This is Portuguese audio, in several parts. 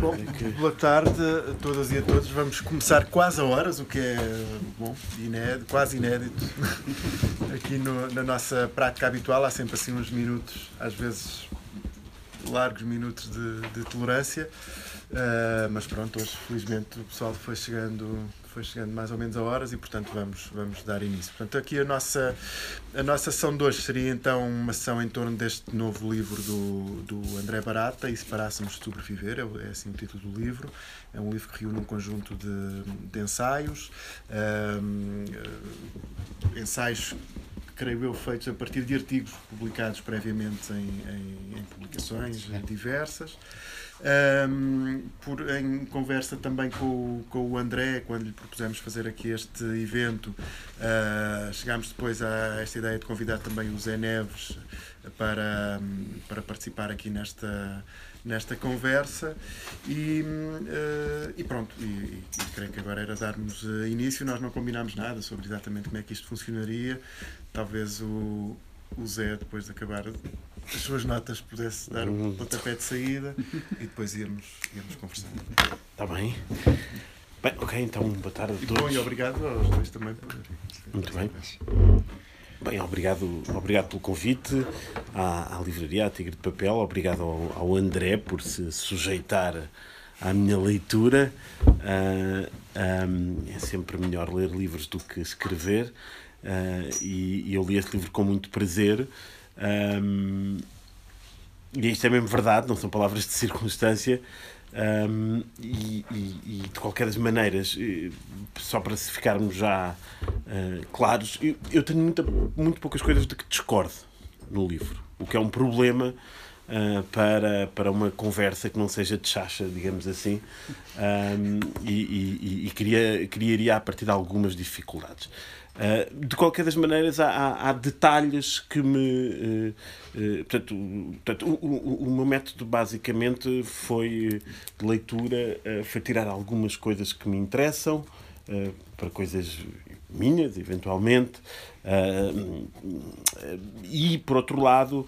Bom, boa tarde a todas e a todos. Vamos começar quase a horas, o que é bom, inédito, quase inédito. Aqui no, na nossa prática habitual há sempre assim uns minutos, às vezes largos minutos de, de tolerância. Uh, mas pronto, hoje felizmente o pessoal foi chegando foi chegando mais ou menos a horas e, portanto, vamos, vamos dar início. Portanto, aqui a nossa, a nossa sessão de hoje seria então uma sessão em torno deste novo livro do, do André Barata, E se parássemos de sobreviver, é, é assim o título do livro. É um livro que reúne um conjunto de, de ensaios, um, ensaios creio eu, feitos a partir de artigos publicados previamente em, em, em publicações diversas. Um, por, em conversa também com, com o André, quando lhe propusemos fazer aqui este evento, uh, chegámos depois a esta ideia de convidar também o Zé Neves para, para participar aqui nesta, nesta conversa. E, uh, e pronto, e, e, creio que agora era darmos início, nós não combinámos nada sobre exatamente como é que isto funcionaria, talvez o, o Zé, depois de acabar as suas notas, pudesse dar um pontapé de saída e depois íamos, íamos conversando. Está bem. Bem, ok, então boa tarde a todos. E bom, e obrigado aos dois também por. Muito bem. Bem, obrigado, obrigado pelo convite à, à livraria, à Tigre de Papel, obrigado ao, ao André por se sujeitar à minha leitura. Uh, ah, um, é sempre melhor ler livros do que escrever, uh, e, e eu li este livro com muito prazer. Um, e isto é mesmo verdade, não são palavras de circunstância. Um, e, e, e, de qualquer das maneiras, eh, só para se ficarmos já uh, claros, eu, eu, tenho muita, muito poucas coisas de que discordo no livro, o que é um problema uh, para, para uma conversa que não seja de chacha, digamos assim, um, e, e, criaria, criaria a partir de algumas dificuldades. Uh, de qualquer das maneiras, há, há, há detalhes que me. Uh, uh, portanto, portanto o, o, o, meu método basicamente foi de leitura, foi tirar algumas coisas que me interessam, para coisas minhas, eventualmente, e, por outro lado,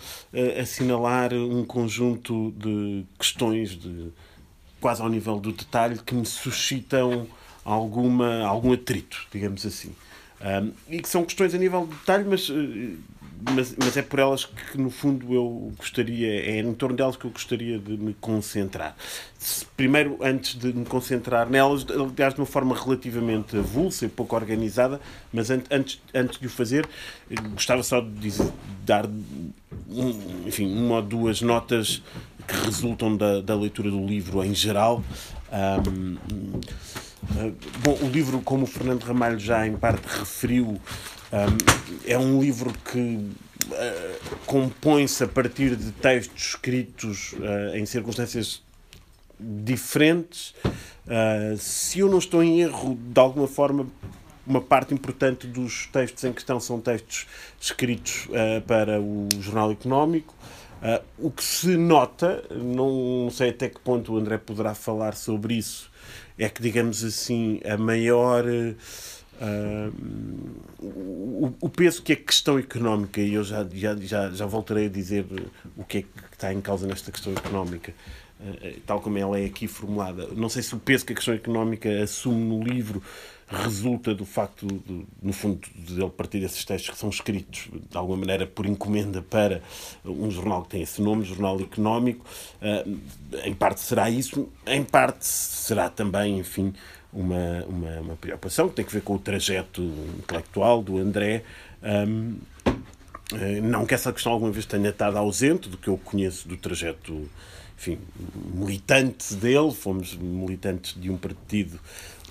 assinalar um conjunto de questões de, quase ao nível do detalhe que me suscitam alguma, algum atrito, digamos assim. Um, e que são questões a nível de detalhe, mas, eh, mas, mas, é por elas que, no fundo, eu gostaria, é em torno delas que eu gostaria de me concentrar. Primeiro, antes de me concentrar nelas, aliás, de uma forma relativamente avulsa e pouco organizada, mas antes, antes de o fazer, gostava só de dizer, dar enfim, uma ou duas notas que resultam da, da leitura do livro em geral. Um, bom, o livro, como o Fernando Ramalho já em parte referiu, um, é um livro que uh, compõe-se a partir de textos escritos em circunstâncias diferentes. Se eu não estou em erro, de alguma forma, uma parte importante dos textos em questão são textos escritos para o Jornal Económico. o que se nota, não sei até que ponto o André poderá falar sobre isso, é que, digamos assim, a maior. Uh, o, o, peso que a questão económica, e eu já, já, já, já voltarei a dizer o que é que está em causa nesta questão económica, uh, tal como ela é aqui formulada. Não sei se o peso que a questão económica assume no livro resulta do facto, de, no fundo, de ele partir desses textos que são escritos, de alguma maneira, por encomenda para um jornal que tem esse nome, Jornal Económico. Uh, em parte será isso, em parte será também, enfim, uma, uma, uma, preocupação que tem que ver com o trajeto intelectual do André. Um, ah, não que essa questão alguma vez tenha estado ausente do que eu conheço do trajeto enfim, militante dele, fomos militantes de um partido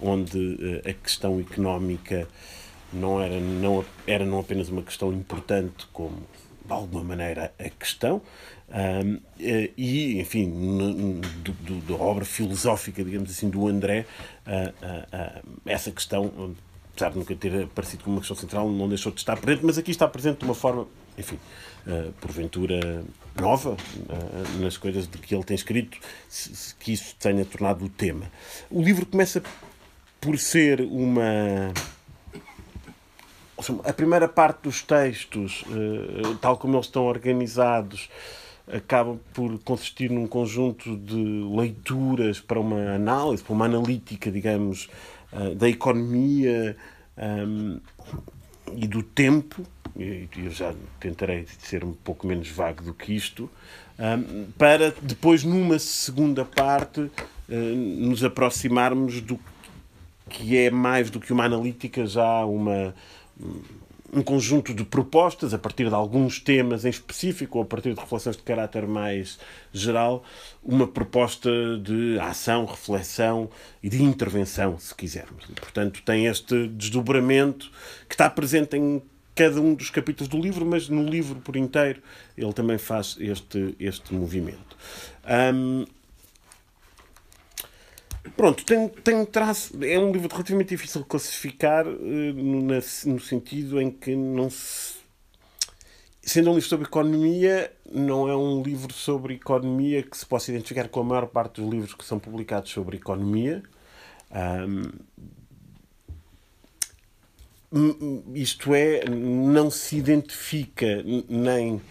onde eh, a questão económica não era não, era não apenas uma questão importante, como de alguma maneira a questão, um, eh, e, enfim, do, da obra filosófica, digamos assim, do André, uh, uh, uh, essa questão, apesar de nunca ter aparecido como uma questão central, não deixou de estar presente, mas aqui está presente de uma forma, enfim, porventura nova nas coisas de que ele tem escrito, que isso tenha tornado o tema. O livro começa por ser uma. A primeira parte dos textos, eh, tal como eles estão organizados, acaba por consistir num conjunto de leituras para uma análise, para uma analítica, digamos, uh, da economia um, e do tempo. Eu já tentarei ser um pouco menos vago do que isto, um, para depois, numa segunda parte, uh, nos aproximarmos do que é mais do que uma analítica, já uma um conjunto de propostas a partir de alguns temas em específico ou a partir de reflexões de caráter mais geral, uma proposta de ação, reflexão e de intervenção, se quisermos. E, portanto, tem este desdobramento que está presente em cada um dos capítulos do livro, mas no livro por inteiro ele também faz este, este movimento. Um, Pronto, tem, tem traço. É um livro relativamente difícil de classificar uh, no, no, sentido em que não se. Sendo um livro sobre economia, não é um livro sobre economia que se possa identificar com a maior parte dos livros que são publicados sobre economia. Um, isto é, não se identifica nem,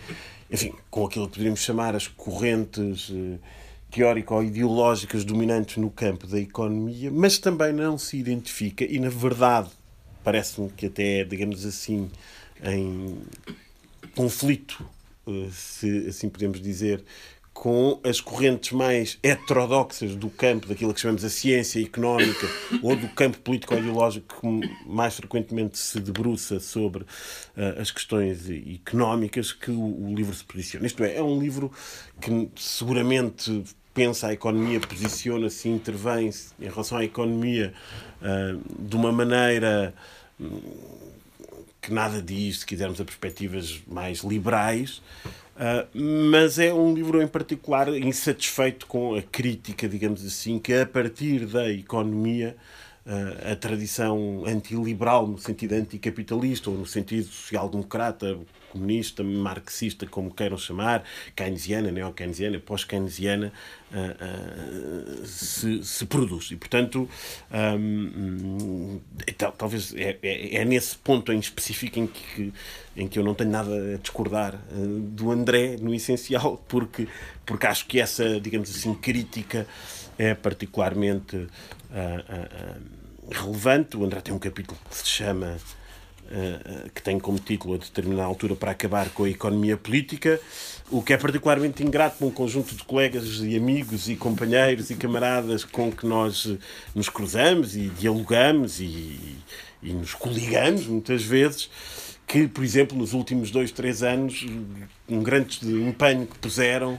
enfim, com aquilo que poderíamos chamar as correntes. Teórico-ideológicas dominantes no campo da economia, mas também não se identifica, e na verdade parece-me que até é, digamos assim, em conflito, eh, se assim podemos dizer, com as correntes mais heterodoxas do campo daquilo que chamamos a ciência económica ou do campo político-ideológico que mais frequentemente se debruça sobre uh, as questões económicas que o, o, livro se posiciona. Isto é, é um livro que seguramente pensa a economia, posiciona-se e intervém em relação à economia uh, de uma maneira hum, que nada diz, se quisermos, a perspectivas mais liberais. Uh, mas é um livro em particular insatisfeito com a crítica, digamos assim, que a partir da economia a tradição antiliberal, no sentido anticapitalista ou no sentido social-democrata, comunista, marxista, como queiram chamar, keynesiana, neo-keynesiana, pós-keynesiana, uh, uh, se, se, produz. E, portanto, um, então, talvez é, é, é, nesse ponto em específico em que, em que eu não tenho nada a discordar do André, no essencial, porque, porque acho que essa, digamos assim, crítica é particularmente relevante. O André tem um capítulo que se chama que tem como título a determinada altura para acabar com a economia política, o que é particularmente ingrato para um conjunto de colegas e amigos e companheiros e camaradas com que nós nos cruzamos e dialogamos e, e nos coligamos muitas vezes, que, por exemplo, nos últimos dois, três anos, um grande empenho que puseram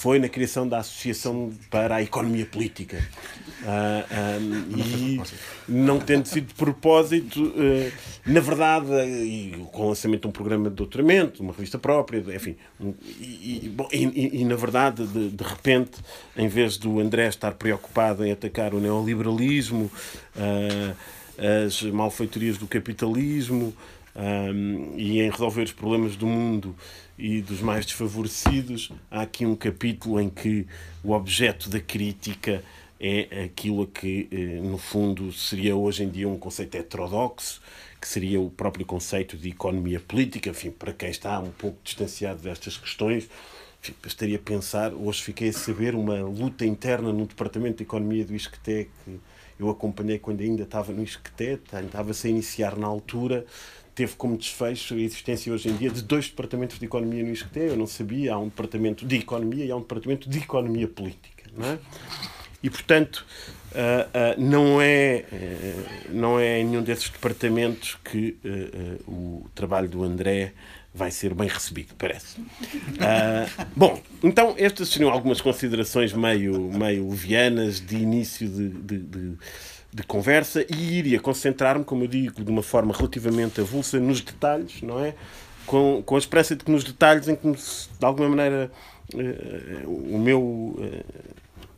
foi na criação da Associação para a Economia Política. Uh, ah, um, e não tendo sido de propósito, uh, na verdade, e com o lançamento de um programa de doutoramento, uma revista própria, enfim, um, e, e, bom, e, e, na verdade, de, de, repente, em vez do André estar preocupado em atacar o neoliberalismo, as malfeitorias do capitalismo um, e em resolver os problemas do mundo e dos mais desfavorecidos, há aqui um capítulo em que o objeto da crítica é aquilo que, eh, no fundo, seria hoje em dia um conceito heterodoxo, que seria o próprio conceito de economia política. Enfim, para quem está um pouco distanciado destas questões, enfim, bastaria pensar. Hoje fiquei a saber uma luta interna no Departamento de Economia do ISCTE que eu acompanhei quando ainda estava no ISCTE, estava-se a iniciar na altura teve como desfecho a existência hoje em dia de dois departamentos de economia no ISCTE. Eu não sabia. Há um departamento de economia e há um departamento de economia política. Não é? E, portanto, uh, uh, não, é, uh, não é em nenhum desses departamentos que o trabalho do André vai ser bem recebido, parece. bom, então estas seriam algumas considerações meio, meio levianas de início de, de de conversa e iria concentrar-me, como eu digo, de uma forma relativamente avulsa nos detalhes, não é? Com, com a esperança de que nos detalhes em que, de alguma maneira, uh, o meu, uh,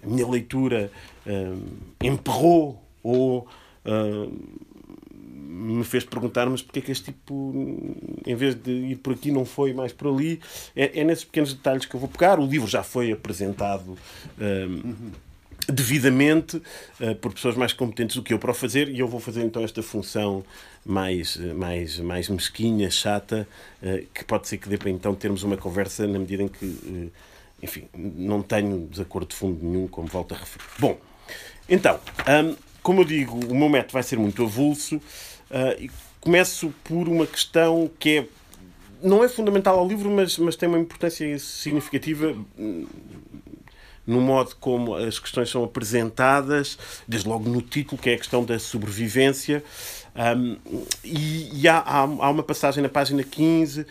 a minha leitura uh, emperrou ou me fez perguntar mas porque é que este tipo, em vez de ir por aqui, não foi mais por ali. É, é nesses pequenos detalhes que eu vou pegar. O livro já foi apresentado. Uhum devidamente uh, por pessoas mais competentes do que eu para o fazer e eu vou fazer então esta função mais, mais, mais mesquinha, chata, uh, que pode ser que dê para então termos uma conversa na medida em que uh, enfim, não tenho desacordo de fundo nenhum, como volto a referir. Bom, então, hum, como eu digo, o meu método vai ser muito avulso e começo por uma questão que é não é fundamental ao livro, mas, mas tem uma importância significativa hum, no modo como as questões são apresentadas, desde logo no título, que é a questão da sobrevivência. Um, e, e há, há, há, uma passagem na página 15 uh,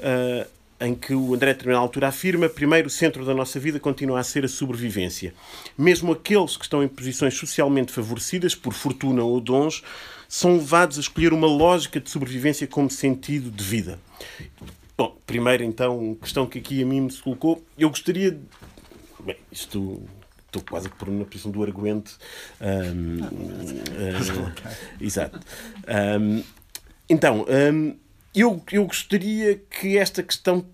ah, em que o André, a determinada altura, afirma: primeiro, o centro da nossa vida continua a ser a sobrevivência. Mesmo aqueles que estão em posições socialmente favorecidas, por fortuna ou dons, são levados a escolher uma lógica de sobrevivência como sentido de vida. Bom, primeiro, então, questão que aqui a mim me se colocou, eu gostaria. Bem, isto estou quase por na posição do arguente. Um, uh, exato. Um, então, um, eu, eu gostaria que esta questão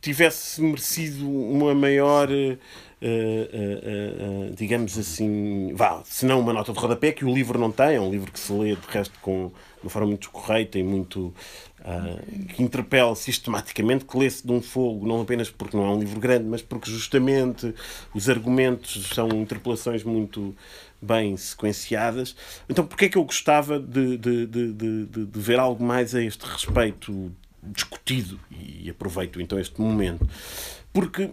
tivesse merecido uma maior. Uh, uh, digamos assim, vá, se não uma nota de rodapé, que o livro não tem, é um livro que se lê de resto com uma forma muito correta e muito Uh, que interpela sistematicamente, que lê-se de um fogo, não apenas porque não é um livro grande, mas porque justamente os argumentos são interpelações muito bem sequenciadas. Então, porquê é que eu gostava de, de, de, de, de ver algo mais a este respeito discutido? E aproveito então este momento. Porque,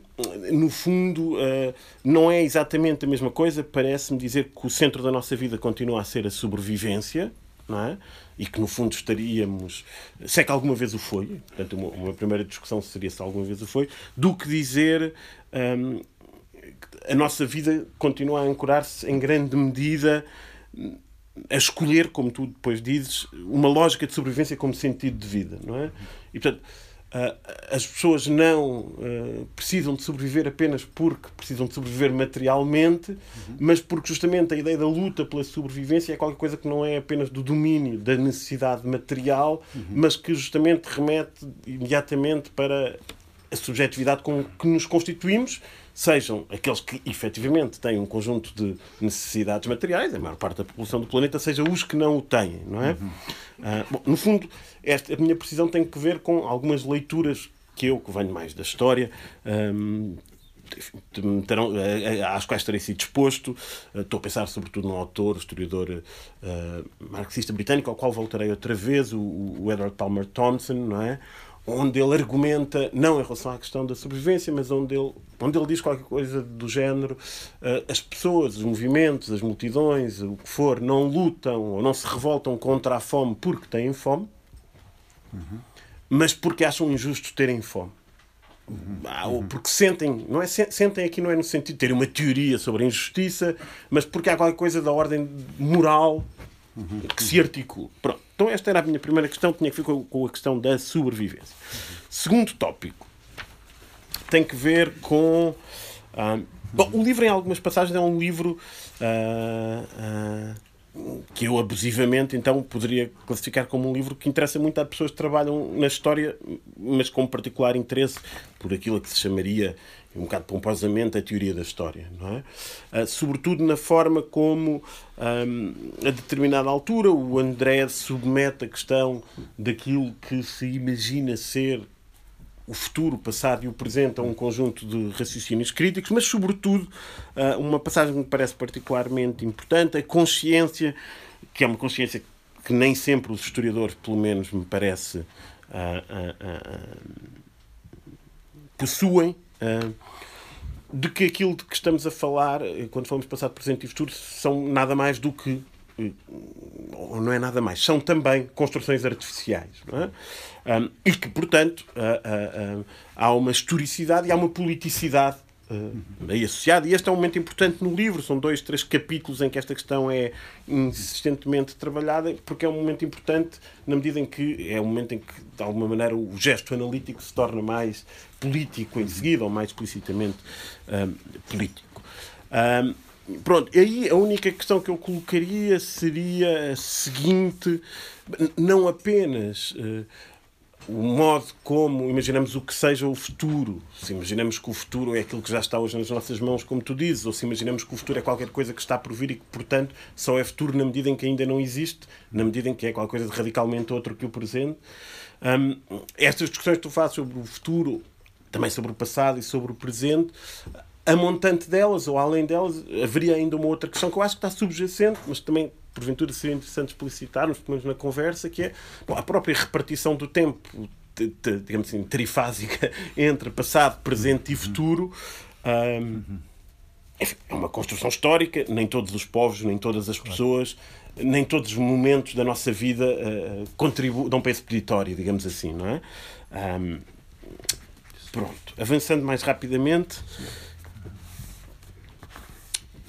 no fundo, uh, não é exatamente a mesma coisa. Parece-me dizer que o centro da nossa vida continua a ser a sobrevivência, não é? e que no fundo estaríamos, se é que alguma vez o foi, portanto, uma, uma primeira discussão seria se alguma vez o foi, do que dizer hum, a nossa vida continua a ancorar-se em grande medida a escolher, como tu depois dizes, uma lógica de sobrevivência como sentido de vida, não é? E portanto as pessoas não uh, precisam de sobreviver apenas porque precisam de sobreviver materialmente, uhum. mas porque justamente a ideia da luta pela sobrevivência é qualquer coisa que não é apenas do domínio da necessidade material, uhum. mas que justamente remete imediatamente para a subjetividade com que nos constituímos, sejam aqueles que efetivamente têm um conjunto de necessidades materiais, a maior parte da população do planeta, seja os que não o têm, não é? Uhum. Uh, bom, no fundo, esta, a minha precisão tem que ver com algumas leituras que eu, que venho mais da história, um, terão, às quais terei sido exposto. Eh, estou a pensar sobretudo num autor, historiador uh, marxista britânico, ao qual voltarei outra vez, o, o Edward Palmer Thompson, não é? Onde ele argumenta, não em relação à questão da sobrevivência, mas onde ele, onde ele diz qualquer coisa do género: uh, as pessoas, os movimentos, as multidões, o que for, não lutam ou não se revoltam contra a fome porque têm fome, uhum. mas porque acham injusto terem fome. Uhum. Porque sentem, não é, sentem aqui não é no sentido de ter uma teoria sobre a injustiça, mas porque há qualquer coisa da ordem moral uhum. que se articula. Pronto. Então esta era a minha primeira questão, tinha que ver com a questão da sobrevivência. Segundo tópico tem que ver com. Uh, bom, o livro, em algumas passagens, é um livro uh, uh, que eu abusivamente então poderia classificar como um livro que interessa muito a pessoas que trabalham na história, mas com particular interesse por aquilo que se chamaria um bocado pomposamente, a teoria da história, não é? Uh, sobretudo na forma como, a determinada altura, o André submete a questão daquilo que se imagina ser o futuro, o passado e o presente a um conjunto de raciocínios críticos, mas, sobretudo, uh, uma passagem que me parece particularmente importante, a consciência, que é uma consciência que nem sempre os historiadores, pelo menos, me parece, uh, possuem, de que aquilo de que estamos a falar, eh, quando falamos passado, presente e futuro, são nada mais do que. Eh, ou não é nada mais, são também construções artificiais. É? um, e que, portanto, uh, há uma historicidade e há uma politicidade aí associada. E este é um momento importante no livro. São dois, três capítulos em que esta questão é insistentemente trabalhada, porque é um momento importante na medida em que é um momento em que, de alguma maneira, o gesto analítico se torna mais político em seguida, ou mais explicitamente um, político. Um, Pronto, aí a única questão que eu colocaria seria a seguinte: não apenas uh, o modo como imaginamos o que seja o futuro, se imaginamos que o futuro é aquilo que já está hoje nas nossas mãos, como tu dizes, ou se imaginamos que o futuro é qualquer coisa que está por vir e que, portanto, só é futuro na medida em que ainda não existe, na medida em que é qualquer coisa de radicalmente outro que o presente. Um, estas discussões que tu fazes sobre o futuro também sobre o passado e sobre o presente, a montante delas ou além delas, haveria ainda uma outra questão que eu acho que está subjacente, mas também porventura seria interessante explicitarmos, pelo menos na conversa, que é bom, a própria repartição do tempo, digamos assim, trifásica entre passado, presente e futuro. Um, é uma construção histórica, nem todos os povos, nem todas as pessoas, nem todos os momentos da nossa vida uh, contribuem, dão peso peditório, digamos assim, não é? Um, pronto, avançando mais rapidamente.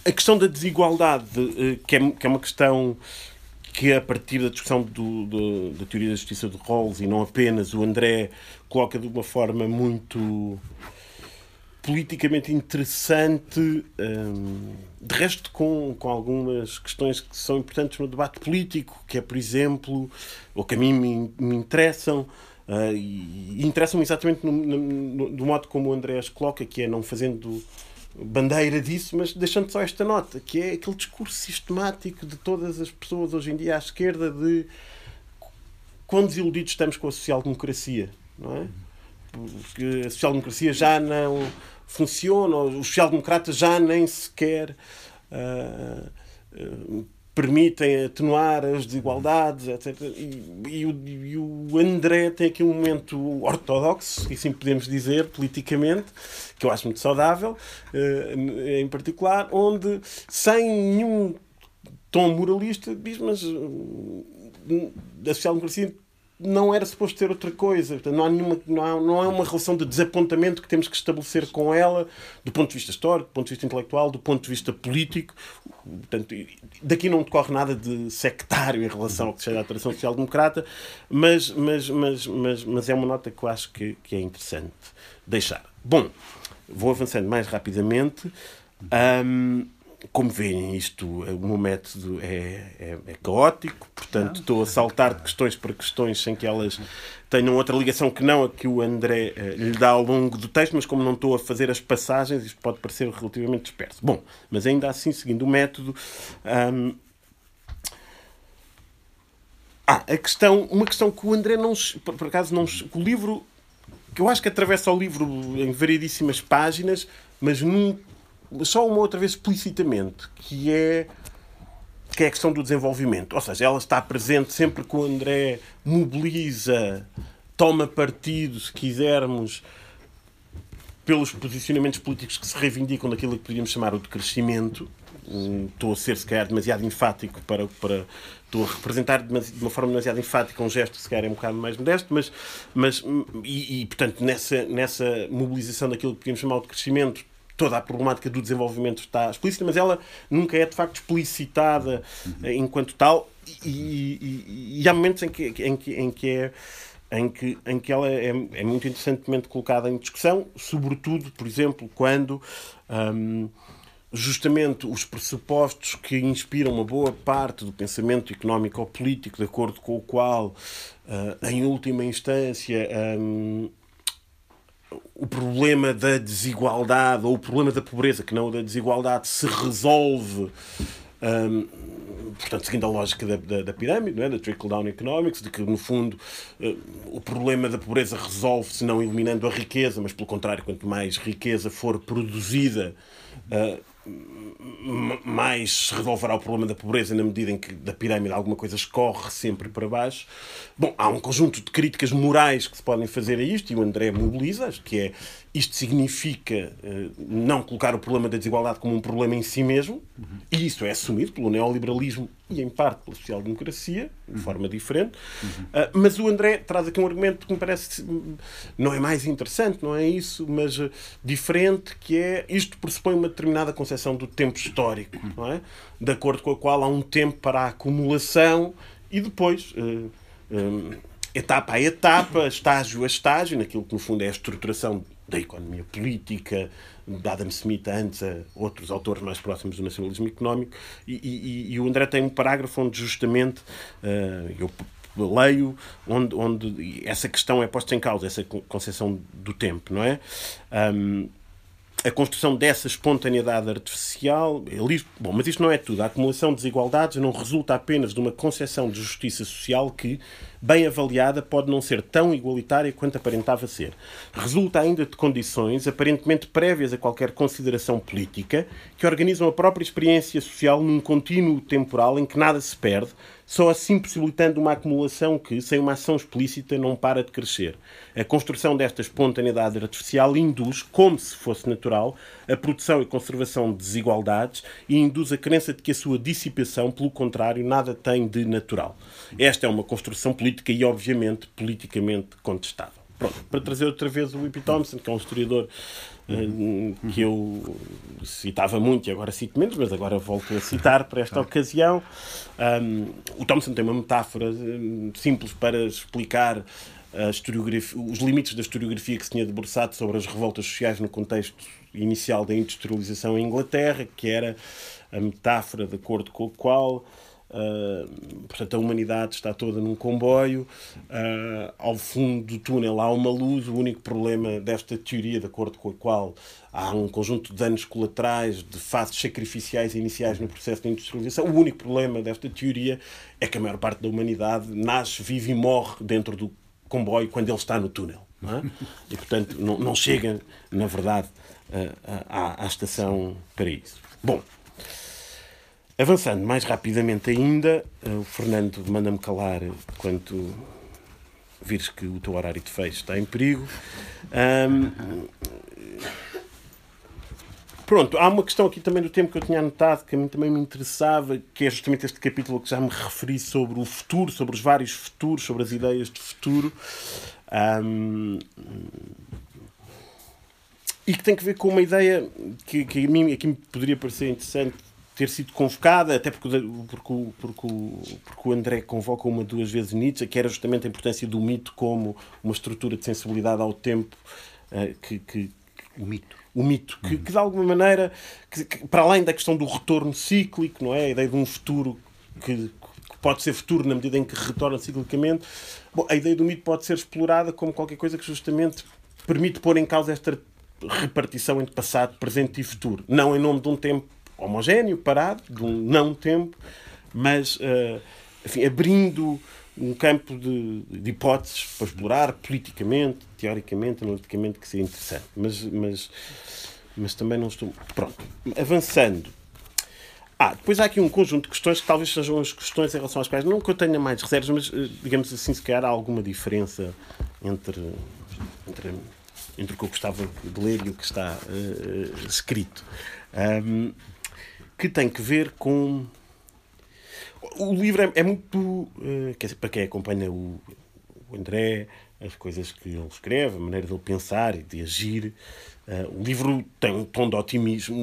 A questão da desigualdade, uh, que, é, que é uma questão que a partir da discussão do, do, da teoria da justiça de Rawls e não apenas o André coloca de uma forma muito politicamente interessante, hum, de resto com, com algumas questões que são importantes no debate político, que é, por exemplo, ou que a mim me, me interessam, uh, e, e interessam-me exatamente no, no, no, modo como o André as coloca, que é não fazendo bandeira disso, mas deixando só esta nota, que é aquele discurso sistemático de todas as pessoas hoje em dia à esquerda de quão desiludidos estamos com a social-democracia, não é? Porque a social-democracia já não funciona, os social-democratas já nem sequer uh, permitem atenuar as desigualdades, etc. E, e, o, e, o, André tem aqui um momento ortodoxo, e assim podemos dizer, politicamente, que eu acho muito saudável, uh, em particular, onde, sem nenhum tom moralista, diz, mas a social-democracia não era suposto ter outra coisa. Não, há nenhuma, não, há, não é uma relação de desapontamento que temos que estabelecer com ela, do ponto de vista histórico, do ponto de vista intelectual, do ponto de vista político. Portanto, daqui não decorre nada de sectário em relação ao que seja a tradição social-democrata, mas, mas, mas, mas, mas é uma nota que eu acho que, que é interessante deixar. Bom, vou avançando mais rapidamente. Um, como veem, isto, o meu método é, é, é caótico, portanto não. estou a saltar de questões para questões sem que elas tenham outra ligação que não a que o André uh, lhe dá ao longo do texto, mas como não estou a fazer as passagens, isto pode parecer relativamente disperso. Bom, mas ainda assim, seguindo o método. Um... Ah, a questão, uma questão que o André não. Por acaso, não. O livro. que eu acho que atravessa o livro em variedíssimas páginas, mas nunca só uma outra vez explicitamente, que é que é a questão do desenvolvimento. Ou seja, ela está presente sempre que o André mobiliza, toma partido, se quisermos, pelos posicionamentos políticos que se reivindicam daquilo que podíamos chamar o decrescimento. Estou a ser, se calhar, demasiado enfático para, para. Estou a representar de uma forma demasiado enfática um gesto, se calhar, é um bocado mais modesto, mas. mas e, e portanto, nessa, nessa mobilização daquilo que podíamos chamar o decrescimento, toda a problemática do desenvolvimento está explícita, mas ela nunca é de facto explicitada uhum. enquanto tal, e, e, e, há momentos em que, em que, em que é em que, em que ela é, é, muito interessantemente colocada em discussão, sobretudo, por exemplo, quando um, justamente os pressupostos que inspiram uma boa parte do pensamento económico ou político, de acordo com o qual, uh, em última instância, um, o problema da desigualdade ou o problema da pobreza, que não da desigualdade, se resolve. Um, portanto, seguindo a lógica da, da, da pirâmide, é? da trickle-down economics, de que, no fundo, uh, o problema da pobreza resolve-se não eliminando a riqueza, mas, pelo contrário, quanto mais riqueza for produzida, uh, mais se resolverá o problema da pobreza na medida em que da pirâmide alguma coisa escorre sempre para baixo. Bom, há um conjunto de críticas morais que se podem fazer a isto e o André mobiliza, que é isto significa uh, não colocar o problema da desigualdade como um problema em si mesmo, e isso é assumido pelo neoliberalismo e, em parte, pela social-democracia, de uhum. forma diferente. Uhum. Uh, mas o André traz aqui um argumento que me parece não é mais interessante, não é isso, mas uh, diferente, que é isto pressupõe uma determinada concepção do tempo histórico, uhum. não é? de acordo com a qual há um tempo para a acumulação e depois. Um, etapa a etapa, estágio a estágio, naquilo que no fundo é a estruturação da economia política, de Adam Smith antes a outros autores mais próximos do nacionalismo económico, e, e, e o André tem um parágrafo onde justamente uh, eu leio onde, onde essa questão é posta em causa, essa concepção do tempo, não é? Um, a construção dessa espontaneidade artificial. Ele, bom, mas isto não é tudo. A acumulação de desigualdades não resulta apenas de uma concepção de justiça social que, bem avaliada, pode não ser tão igualitária quanto aparentava ser. Resulta ainda de condições aparentemente prévias a qualquer consideração política que organizam a própria experiência social num contínuo temporal em que nada se perde, só assim possibilitando uma acumulação que, sem uma ação explícita, não para de crescer. A construção desta espontaneidade artificial induz, como se fosse natural, a produção e conservação de desigualdades e induz a crença de que a sua dissipação, pelo contrário, nada tem de natural. Esta é uma construção política e, obviamente, politicamente contestável. Pronto, para trazer outra vez o Whippy Thompson, que é um historiador uh, que eu citava muito e agora cito menos, mas agora volto a citar para esta ocasião. Um, o Thompson tem uma metáfora um, simples para explicar os limites da historiografia que se tinha debruçado sobre as revoltas sociais no contexto inicial da industrialização em Inglaterra, que era a metáfora de acordo com a qual Uh, portanto, a humanidade está toda num comboio. Uh, ao fundo do túnel há uma luz. O único problema desta teoria, de acordo com a qual há um conjunto de danos colaterais, de fases sacrificiais iniciais no processo de industrialização, o único problema desta teoria é que a maior parte da humanidade nasce, vive e morre dentro do comboio quando ele está no túnel. É? E, portanto, não, não chega, na verdade, à, à estação para isso. Bom. Avançando mais rapidamente ainda, eh, o Fernando manda-me calar quando vires que o teu horário de fecho está em perigo. Um, pronto, há uma questão aqui também do tempo que eu tinha anotado que a mim também me interessava, que é justamente este capítulo que já me referi sobre o futuro, sobre os vários futuros, sobre as ideias de futuro. Um, e que tem que ver com uma ideia que, que a mim aqui me poderia parecer interessante ter sido convocada, até porque, porque, porque, porque o André convoca uma duas vezes Nietzsche, que era justamente a importância do mito como uma estrutura de sensibilidade ao tempo uh, que, que, o mito. o mito que, que de alguma maneira que, que, para além da questão do retorno cíclico não é? A ideia de um futuro que, pode ser futuro na medida em que retorna ciclicamente. Bom, a ideia do mito pode ser explorada como qualquer coisa que justamente permite pôr em causa esta repartição entre passado, presente e futuro. Não em nome de um tempo homogéneo, parado, de um não tempo, mas uh, enfim, abrindo um campo de, de, hipóteses para explorar politicamente, teoricamente, analiticamente, que seria interessante. Mas, mas, mas também não estou. Pronto. Avançando. Ah, depois há aqui um conjunto de questões que talvez sejam as questões em relação às quais não que eu tenha mais reservas, mas eh, digamos assim, se calhar há alguma diferença entre, entre, entre o que eu gostava de ler e o que está uh, escrito. Um, que tem que ver com. O livro é, é muito. Uh, quer dizer, para quem acompanha o, o, André, as coisas que ele escreve, a maneira dele pensar e de agir. Uh, o livro tem um tom de otimismo,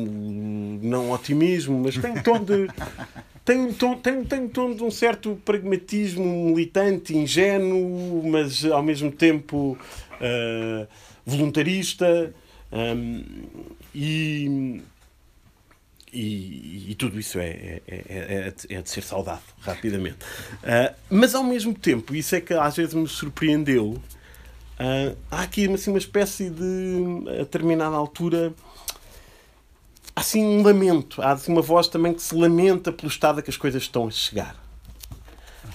não otimismo, mas tem um tom de. tem um tom, tem, tem um tom de um certo pragmatismo militante, ingênuo, mas ao mesmo tempo uh, voluntarista. Um, e e, e, tudo isso é, é, é, é, de ser saudado rapidamente. Uh, mas ao mesmo tempo, isso é que às vezes me surpreendeu. Uh, há aqui assim, uma espécie de, a determinada altura, assim um lamento. Há assim, uma voz também que se lamenta pelo estado a que as coisas estão a chegar.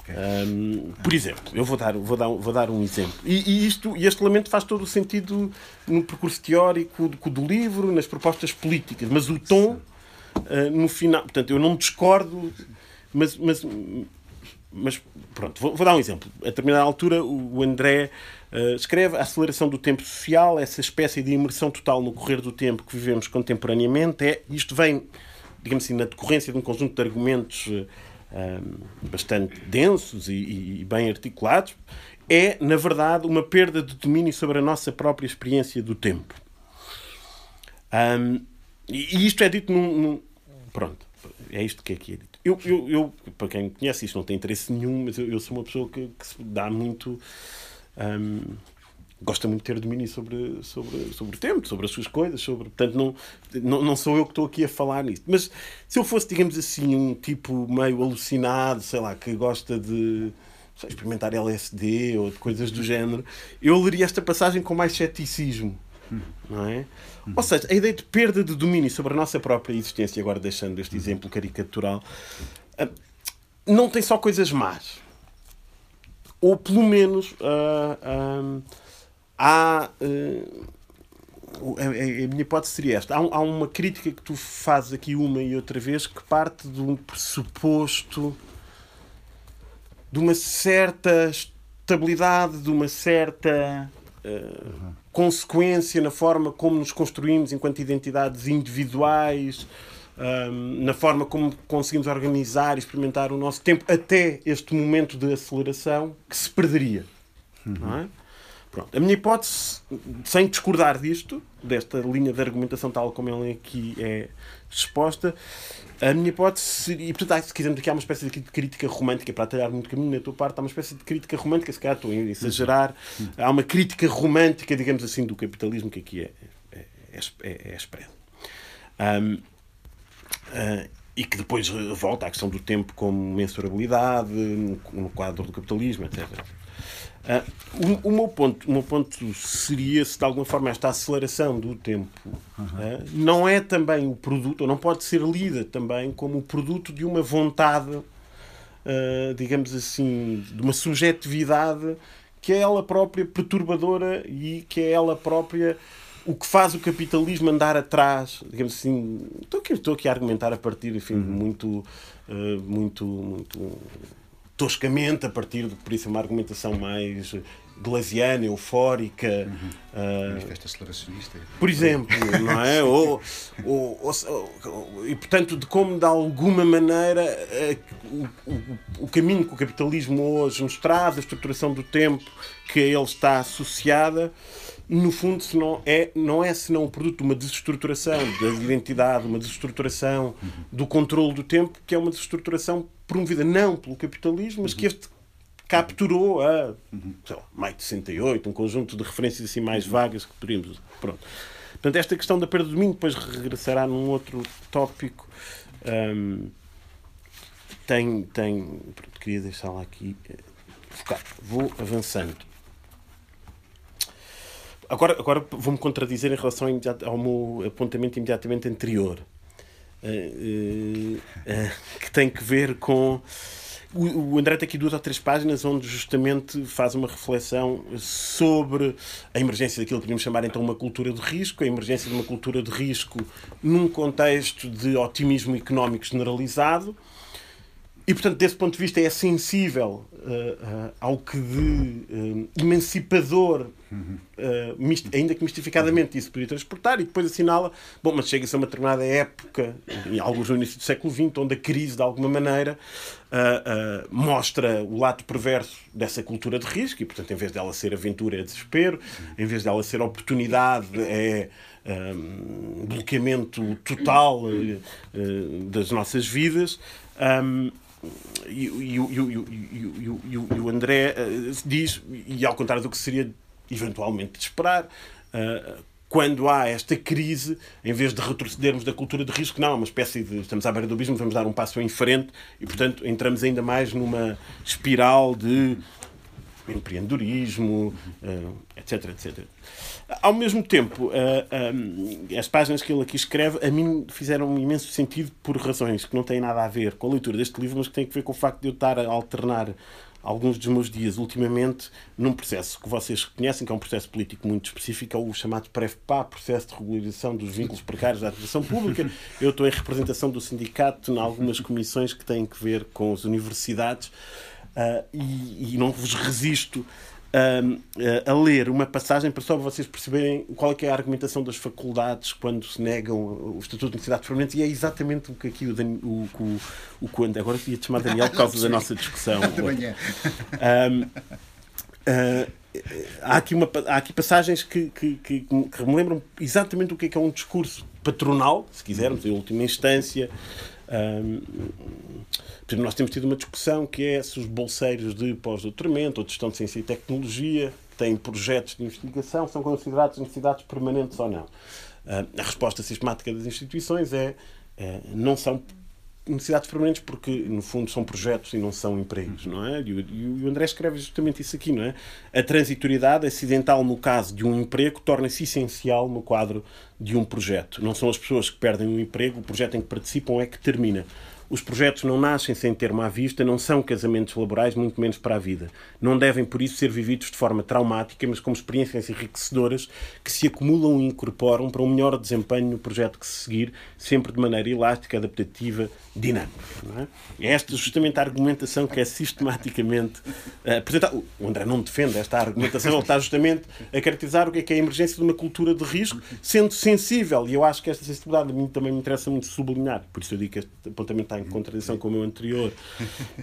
Um, por exemplo, eu vou dar, vou dar, vou dar um exemplo. E, e, isto, e este lamento faz todo o sentido no percurso teórico do, do livro, nas propostas políticas, mas o tom uh, no final. Portanto, eu não discordo, mas, mas, mas pronto, vou, vou, dar um exemplo. A determinada altura, o André uh, escreve a aceleração do tempo social, essa espécie de imersão total no correr do tempo que vivemos contemporaneamente. É, isto vem, digamos assim, na decorrência de um conjunto de argumentos uh, bastante densos e, e, bem articulados. É, na verdade, uma perda de domínio sobre a nossa própria experiência do tempo. Um, e isto é dito num, num, Pronto, é isto que é que é dito. Eu, eu, eu, para quem me conhece, isto não tem interesse nenhum, mas eu, eu sou uma pessoa que, que se dá muito. Um, gosta muito de ter domínio sobre, sobre, sobre o tempo, sobre as suas coisas, sobre, portanto não, não, não sou eu que estou aqui a falar nisto. Mas se eu fosse, digamos assim, um tipo meio alucinado, sei lá, que gosta de experimentar LSD ou de coisas do género, eu leria esta passagem com mais ceticismo. Não é? Ou seja, a ideia de perda de domínio sobre a nossa própria existência, agora deixando este exemplo caricatural, ah, não tem só coisas más. Ou pelo menos uh, uh, há. Uh, a, minha hipótese seria esta. Há, há, uma crítica que tu fazes aqui uma e outra vez que parte de um pressuposto de uma certa estabilidade, de uma certa uh, consequência na forma como nos construímos enquanto identidades individuais, um, na forma como conseguimos organizar e experimentar o nosso tempo até este momento de aceleração que se perderia. Uhum. É? Pronto. A minha hipótese, sem discordar disto, desta linha de argumentação tal como ela aqui é exposta, a minha hipótese seria, e portanto, se quisermos aqui há uma espécie de crítica romântica, para atalhar muito caminho na tua parte, há uma espécie de crítica romântica, se calhar estou a exagerar, há uma crítica romântica, digamos assim, do capitalismo que aqui é, é, é, é expresso. Um, uh, e que depois volta à questão do tempo como mensurabilidade, no quadro do capitalismo, etc. Uh, o, o, meu ponto, o meu ponto seria se de alguma forma esta aceleração do tempo uhum. uh, não é também o produto, ou não pode ser lida também como o produto de uma vontade, uh, digamos assim, de uma subjetividade que é ela própria perturbadora e que é ela própria o que faz o capitalismo andar atrás, digamos assim, estou aqui, estou aqui a argumentar a partir, enfim, uhum. muito, muito, muito toscamente, a partir de, por isso, uma argumentação mais glaziana, eufórica. Uhum. Uh, festa aceleracionista. Por exemplo, não é? ou, ou, ou, e, portanto, de como, de alguma maneira, uh, o, o, o, caminho que o capitalismo hoje nos traz, a estruturação do tempo que a ele está associada, no fundo, se não é, não é senão o produto de uma desestruturação da identidade, uma desestruturação do controle do tempo, que é uma desestruturação promovida não pelo capitalismo, mas que este capturou a sei lá, maio de 68, um conjunto de referências assim mais vagas que poderíamos. Pronto. Portanto, esta questão da perda de domínio depois regressará num outro tópico. Um, tem, tem, pronto, queria deixá-la aqui eh. Vou avançando. Agora, agora vou-me contradizer em relação ao meu apontamento imediatamente anterior, uh, uh, uh, que tem que ver com. O, André tem aqui duas ou três páginas onde justamente faz uma reflexão sobre a emergência daquilo que podemos chamar então uma cultura de risco, a emergência de uma cultura de risco num contexto de otimismo económico generalizado. E, portanto, desse ponto de vista, é sensível uh, uh, ao que de uh, emancipador uh, ainda que mistificadamente isso podia transportar, e depois assinala, bom, mas chega-se a uma determinada época, em alguns no início do século XX, onde a crise, de alguma maneira, uh, uh, mostra o lado perverso dessa cultura de risco, e portanto, em vez dela ser aventura, é desespero, em vez dela ser oportunidade, é. Um, bloqueamento total das nossas vidas. Um, e, o André diz, e ao contrário do que seria eventualmente de esperar. Uh, quando há esta crise, em vez de retrocedermos da cultura de risco, não, é uma espécie de. Estamos à beira do abismo, vamos dar um passo em frente e, portanto, entramos ainda mais numa espiral de empreendedorismo, etc, etc. Ao mesmo tempo, uh, as páginas que ele aqui escreve, a mim fizeram um imenso sentido por razões que não têm nada a ver com a leitura deste livro, mas que têm a ver com o facto de eu estar a alternar alguns dos meus dias ultimamente num processo que vocês conhecem, que é um processo político muito específico, é o chamado PREFPA, Processo de Regularização dos Vínculos Precários da Administração Pública. Eu estou em representação do sindicato em algumas comissões que têm que ver com as universidades uh, e, e não vos resisto a, a ler uma passagem para só vocês perceberem qual é, é a argumentação das faculdades quando se negam o Estatuto de Necessidades Permanentes. E é exatamente o que aqui o, o, o, o quando agora ia te chamar Daniel por causa da nossa discussão. um, uh, há, aqui uma, há aqui passagens que, que, que, que me lembram exatamente o que é, que é um discurso patronal, se quisermos, em última instância, um, nós temos tido uma discussão que é se os bolseiros de pós-doutoramento ou de gestão de ciência e tecnologia têm projetos de investigação são considerados necessidades permanentes ou não. Uh, a resposta sistemática das instituições é, é não são necessidades permanentes porque, no fundo, são projetos e não são empregos, não é? E o, André escreve justamente isso aqui, não é? A transitoriedade acidental no caso de um emprego torna-se essencial no quadro de um projeto. Não são as pessoas que perdem o emprego, o projeto em que participam é que termina. Os projetos não nascem sem termo à vista, não são casamentos laborais, muito menos para a vida. Não devem, por isso, ser vividos de forma traumática, mas como experiências enriquecedoras que se acumulam e incorporam para um melhor desempenho no projeto que se seguir, sempre de maneira elástica, adaptativa, dinâmica. É? é? esta justamente a argumentação que é sistematicamente uh, apresentada. O André não defende esta argumentação, ele está justamente a caracterizar o que é, que é a emergência de uma cultura de risco, sendo sensível, e eu acho que esta sensibilidade a mim também me interessa muito sublinhar, por isso eu digo que este apontamento está em contradição com o meu anterior,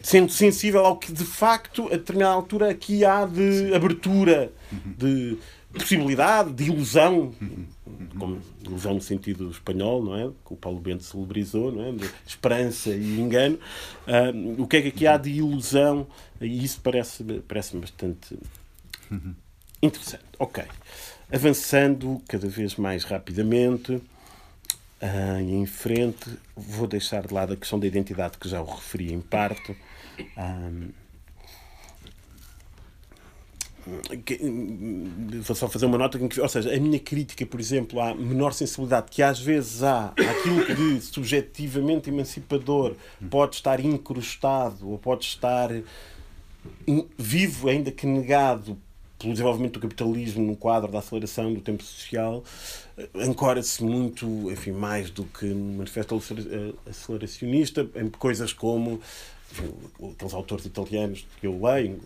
sendo sensível ao que de facto, a determinada altura, aqui há de abertura, de possibilidade, de ilusão, como ilusão no sentido espanhol, não é? Que o Paulo Bento celebrizou, não é? De esperança e engano. Uh, o que é que aqui há de ilusão? E isso parece, parece bastante interessante. Ok. Avançando cada vez mais rapidamente. Uh, em frente, vou deixar de lado a questão da identidade que já o referi em parte. Um, vou só fazer uma nota, ou seja, a minha crítica, por exemplo, à menor sensibilidade que às vezes há aquilo que de subjetivamente emancipador pode estar incrustado ou pode estar vivo, ainda que negado pelo desenvolvimento do capitalismo no quadro da aceleração do tempo social, eh, ancora-se muito, enfim, mais do que no manifesto aceleracionista, em coisas como aqueles autores italianos que eu leio,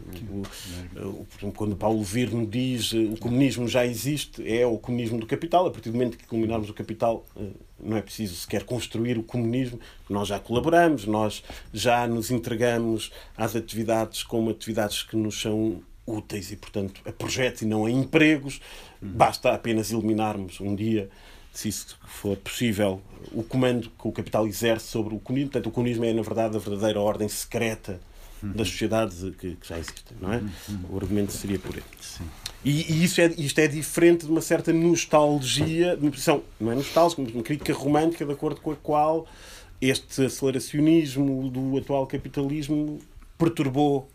o, o, quando Paulo Virno diz o comunismo já existe, é o comunismo do capital. A partir do momento que culminarmos o capital, eh, não é preciso sequer construir o comunismo. Nós já colaboramos, nós já nos entregamos às atividades como atividades que nos são úteis e, portanto, a projetos e não a empregos. Basta apenas eliminarmos um dia, se isso for possível, o comando que o capital exerce sobre o comunismo. Portanto, o comunismo é, na verdade, a verdadeira ordem secreta das sociedades que, que já existem, não é? O argumento seria por aí. Sim. E, e, isso é, isto é diferente de uma certa nostalgia, de uma posição, não é nostálgica, mas uma crítica romântica de acordo com a qual este aceleracionismo do atual capitalismo perturbou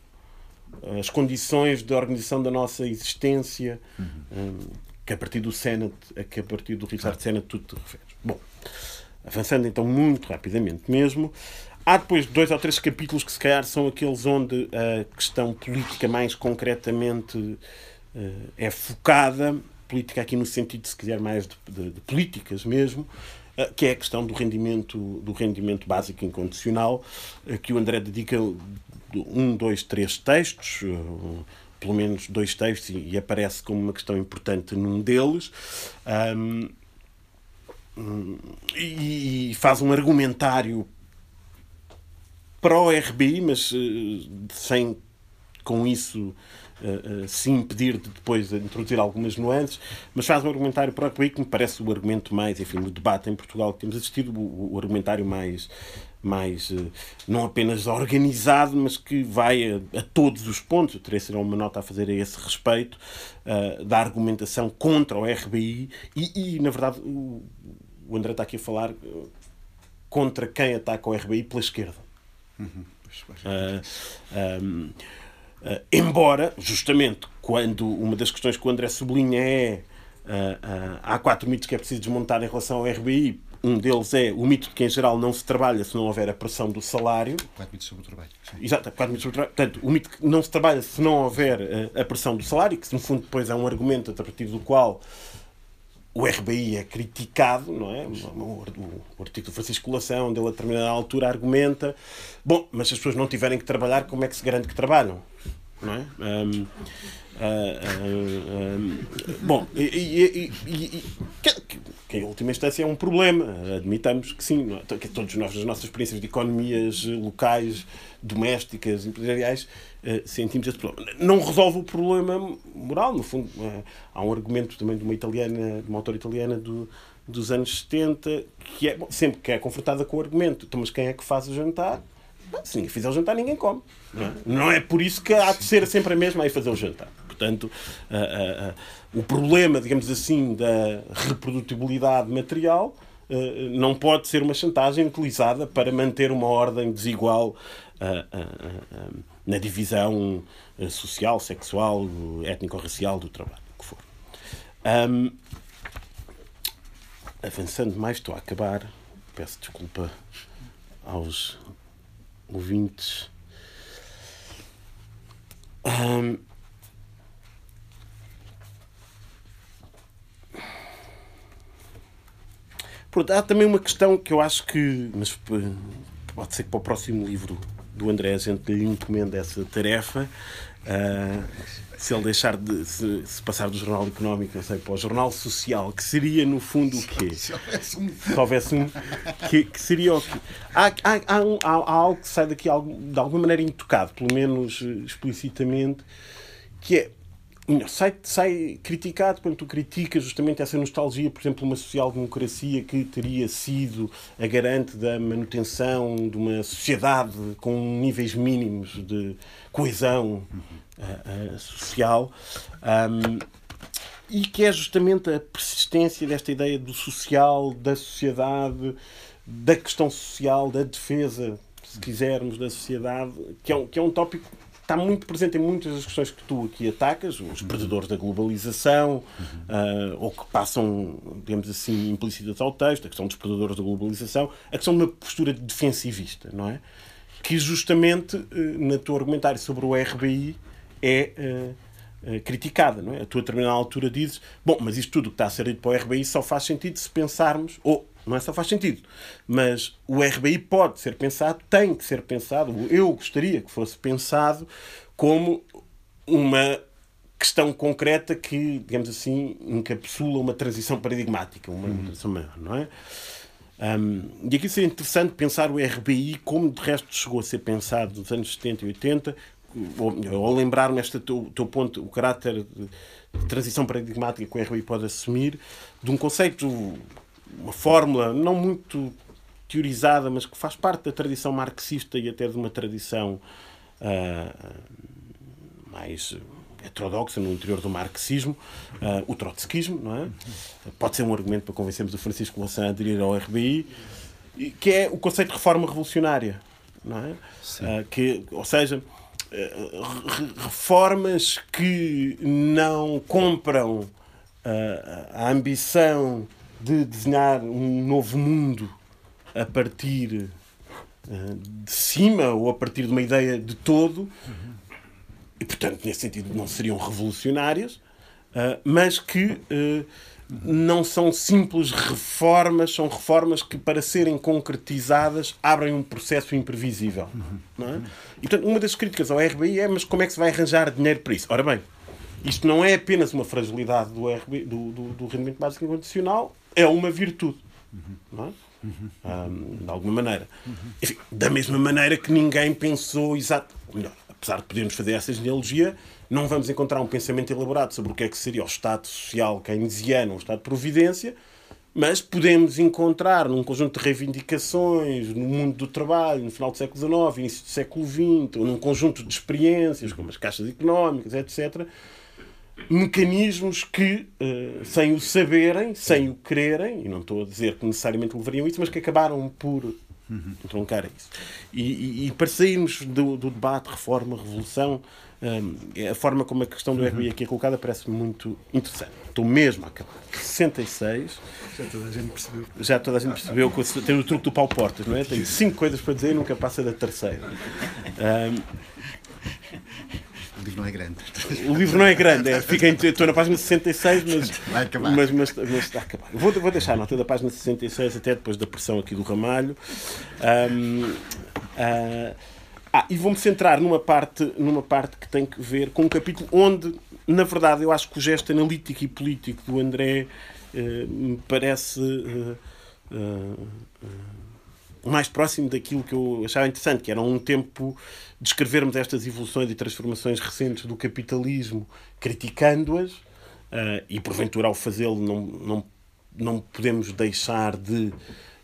as condições de organização da nossa existência, uhum. um, que a partir do Senate, que a partir do Richard. Senate tudo te referes. Bom, avançando então muito rapidamente mesmo, há depois dois ou três capítulos que se calhar são aqueles onde a questão política mais concretamente uh, é focada, política aqui no sentido, se quiser, mais de, de, de políticas mesmo, que é a questão do rendimento, do rendimento básico incondicional, que o André dedica um, dois, três textos, uh, pelo menos dois textos, e, aparece como uma questão importante num deles. Um, e, faz um argumentário para o RBI, mas uh, sem com isso uh, se impedir de depois introduzir algumas nuances, mas faz um argumentário para o RBI que me parece o argumento mais, enfim, no debate em Portugal que temos assistido, o argumentário mais, mais eh, não apenas organizado, mas que vai a, a todos os pontos. Eu terei ser uma nota a fazer a esse respeito, uh, da argumentação contra o RBI e, e na verdade, o, o, André está aqui a falar eh, contra quem ataca o RBI pela esquerda. Uhum. Uh, um, uh, embora, justamente, quando uma das questões que o André sublinha é há quatro mitos que é preciso desmontar em relação ao RBI um deles é o mito de que, em geral, não se trabalha se não houver a pressão do salário. Quatro mitos sobre o trabalho. Sim. Exato, quatro mitos sobre o trabalho. Portanto, o mito de que não se trabalha se não houver a, eh, a pressão do salário, que, no fundo, depois é um argumento a partir do qual o RBI é criticado, não é? O, o artigo do Francisco Colação, onde ele a determinada altura argumenta: bom, mas se as pessoas não tiverem que trabalhar, como é que se garante que trabalham? Não é? Um, Uh, uh, bom, e, e, e, que, que, em última instância é um problema, admitamos que sim, é? que todos nós, nas nossas experiências de economias locais, domésticas, empresariais, uh, sentimos esse problema. Não resolve o problema moral, no fundo. há um argumento também de uma italiana, de uma autora italiana do, dos anos 70, que é bom, sempre que é confrontada com o argumento, então, mas quem é que faz o jantar? Se ninguém fizer o jantar, ninguém come. Não é, não é por isso que há de ser sempre a mesma aí fazer o jantar. Portanto, o problema, digamos assim, da reprodutibilidade material uh, não pode ser uma chantagem utilizada para manter uma ordem desigual uh, na divisão social, sexual, étnico-racial do trabalho, que for. Um, avançando mais, estou a acabar. Peço desculpa aos ouvintes. Um, Pronto, há também uma questão que eu acho que. Mas pode ser que para o próximo livro do André a gente lhe encomenda essa tarefa. Uh, se ele deixar de se, se, passar do jornal económico, não sei, para o jornal social, que seria no fundo o quê? Se houvesse um. Se houvesse um. Que, que seria o quê? Há, há, há, um, há, há algo que sai daqui de alguma maneira intocado, pelo menos eh, explicitamente, que é sai, sai criticado quando tu criticas justamente essa nostalgia, por exemplo, uma social-democracia que teria sido a garante da manutenção de uma sociedade com níveis mínimos de coesão social. Um, e que é justamente a persistência desta ideia do social, da sociedade, da questão social, da defesa, se quisermos, da sociedade, que é um, que é um tópico está muito presente em muitas das questões que tu aqui atacas, os perdedores da globalização, uh, ou que passam, digamos assim, implícitas ao texto, a questão dos perdedores da globalização, a questão de uma postura defensivista, não é? Que justamente, uh, na tua argumentário sobre o RBI, é uh, criticada, não é? A tua determinada altura dizes, bom, mas isto tudo que está a ser dito para o RBI só faz sentido se pensarmos, ou não é só faz sentido. Mas o RBI pode ser pensado, tem que ser pensado, eu gostaria que fosse pensado como uma questão concreta que, digamos assim, encapsula uma transição paradigmática, uma uhum. transição maior, não é? Um, e aqui seria interessante pensar o RBI como de resto chegou a ser pensado nos anos 70 e 80, ou, ou lembrar-me este teu, teu ponto, o caráter de, transição paradigmática que o RBI pode assumir, de um conceito uma fórmula não muito teorizada, mas que faz parte da tradição marxista e até de uma tradição uh, mais heterodoxa no interior do marxismo, uh, o trotskismo, não é? Pode ser um argumento para convencermos o Francisco Louçã a aderir ao RBI, que é o conceito de reforma revolucionária, não é? Uh, que, ou seja, reformas que não compram a ambição de desenhar um novo mundo a partir uh, de cima ou a partir de uma ideia de todo, e portanto, nesse sentido, não seriam revolucionárias, mas que não são simples reformas, são reformas que, para serem concretizadas, abrem um processo imprevisível. Não é? E, portanto, uma das críticas ao RBI é: mas como é que se vai arranjar dinheiro para isso? Ora bem, isto não é apenas uma fragilidade do, RBI, do, do, do rendimento básico incondicional, é uma virtude. Não é? De alguma maneira. Enfim, da mesma maneira que ninguém pensou exato. Melhor, apesar de podermos fazer essa genealogia, não vamos encontrar um pensamento elaborado sobre o que é que seria o Estado social keynesiano, o Estado de Providência, mas podemos encontrar num conjunto de reivindicações no mundo do trabalho, no final do século XIX, início do século XX, ou num conjunto de experiências, como as caixas económicas, etc., mecanismos que, uh, sem o saberem, sem o quererem, e não estou a dizer que necessariamente levariam isso, mas que acabaram por uhum. truncar isso. E, e, e para sairmos do, do, debate reforma, revolução, um, a forma como a questão do uhum. RBI aqui é colocada parece-me muito interessante. Estou mesmo a acabar. 66. Já toda a gente percebeu. Já toda a gente percebeu que tem o truque do pau portas, não é? Tenho cinco coisas para dizer e nunca passa da terceira. Um, livro não é grande. O livro não é grande, é, fica estou na página 66, mas. Vai acabar. Mas, mas, mas está a acabar. Vou, vou deixar a nota da página 66 até depois da pressão aqui do Ramalho. Um, uh, ah, e vou-me centrar numa parte, numa parte que tem que ver com um capítulo onde, na verdade, eu acho que o gesto analítico e político do André uh, me parece. Uh, mais próximo daquilo que eu achava interessante, que era um tempo descrevermos estas evoluções e transformações recentes do capitalismo, criticando-as, uh, e porventura ao fazê-lo não, não, não podemos deixar de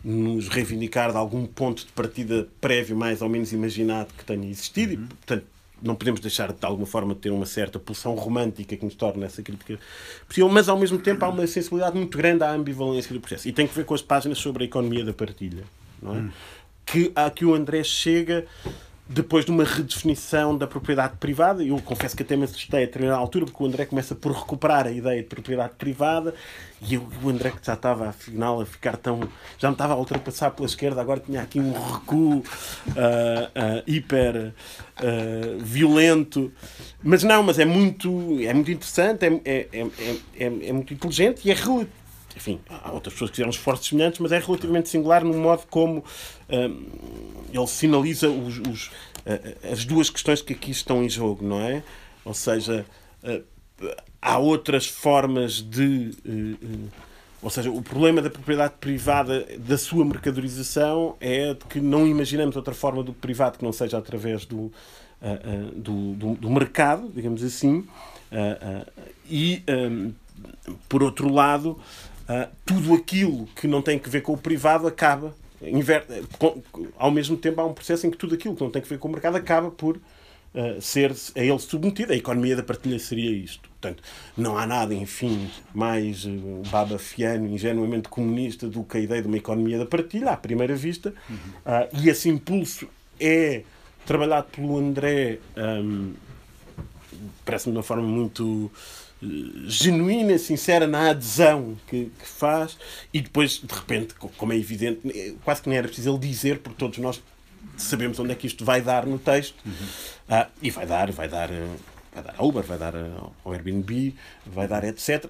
nos reivindicar de algum ponto de partida prévio, mais ou menos imaginado, que tenha existido, uhum. e portanto não podemos deixar de alguma forma de ter uma certa pulsão romântica que nos torna essa crítica possível, mas ao mesmo tempo há uma sensibilidade muito grande à ambivalência do processo. E tem que ver com as páginas sobre a economia da partilha, não é? Hum. Que, a que o André chega depois de uma redefinição da propriedade privada, eu confesso que até me assustei a determinada altura, porque o André começa por recuperar a ideia de propriedade privada e eu, o André, que já estava afinal a ficar tão. já me estava a ultrapassar pela esquerda, agora tinha aqui um recuo uh, uh, hiper uh, violento. Mas não, mas é muito, é muito interessante, é, é, é, é, é muito inteligente e é relativo enfim, há outras pessoas que fizeram esforços semelhantes, mas é relativamente singular no modo como um, ele sinaliza os, os, uh, as duas questões que aqui estão em jogo, não é? Ou seja, uh, há outras formas de. Uh, ou seja, o problema da propriedade privada, da sua mercadorização, é de que não imaginamos outra forma do privado que não seja através do, do, do, do, mercado, digamos assim. e, um, por outro lado, uh, tudo aquilo que não tem que ver com o privado acaba. ao mesmo tempo, há um processo em que tudo aquilo que não tem que ver com o mercado acaba por uh, ser a ele submetido. A economia da partilha seria isto. Portanto, não há nada, enfim, mais uh, babafiano, ingenuamente comunista do que a ideia de uma economia da partilha, à primeira vista. Uh, e esse impulso é trabalhado pelo André, um, parece-me de uma forma muito genuína, sincera na adesão que, que, faz e depois, de repente, como é evidente, quase que nem era preciso ele dizer, porque todos nós sabemos onde é que isto vai dar no texto uhum. ah, e vai dar, vai dar, vai dar ao Uber, vai dar ao Airbnb, vai dar etc.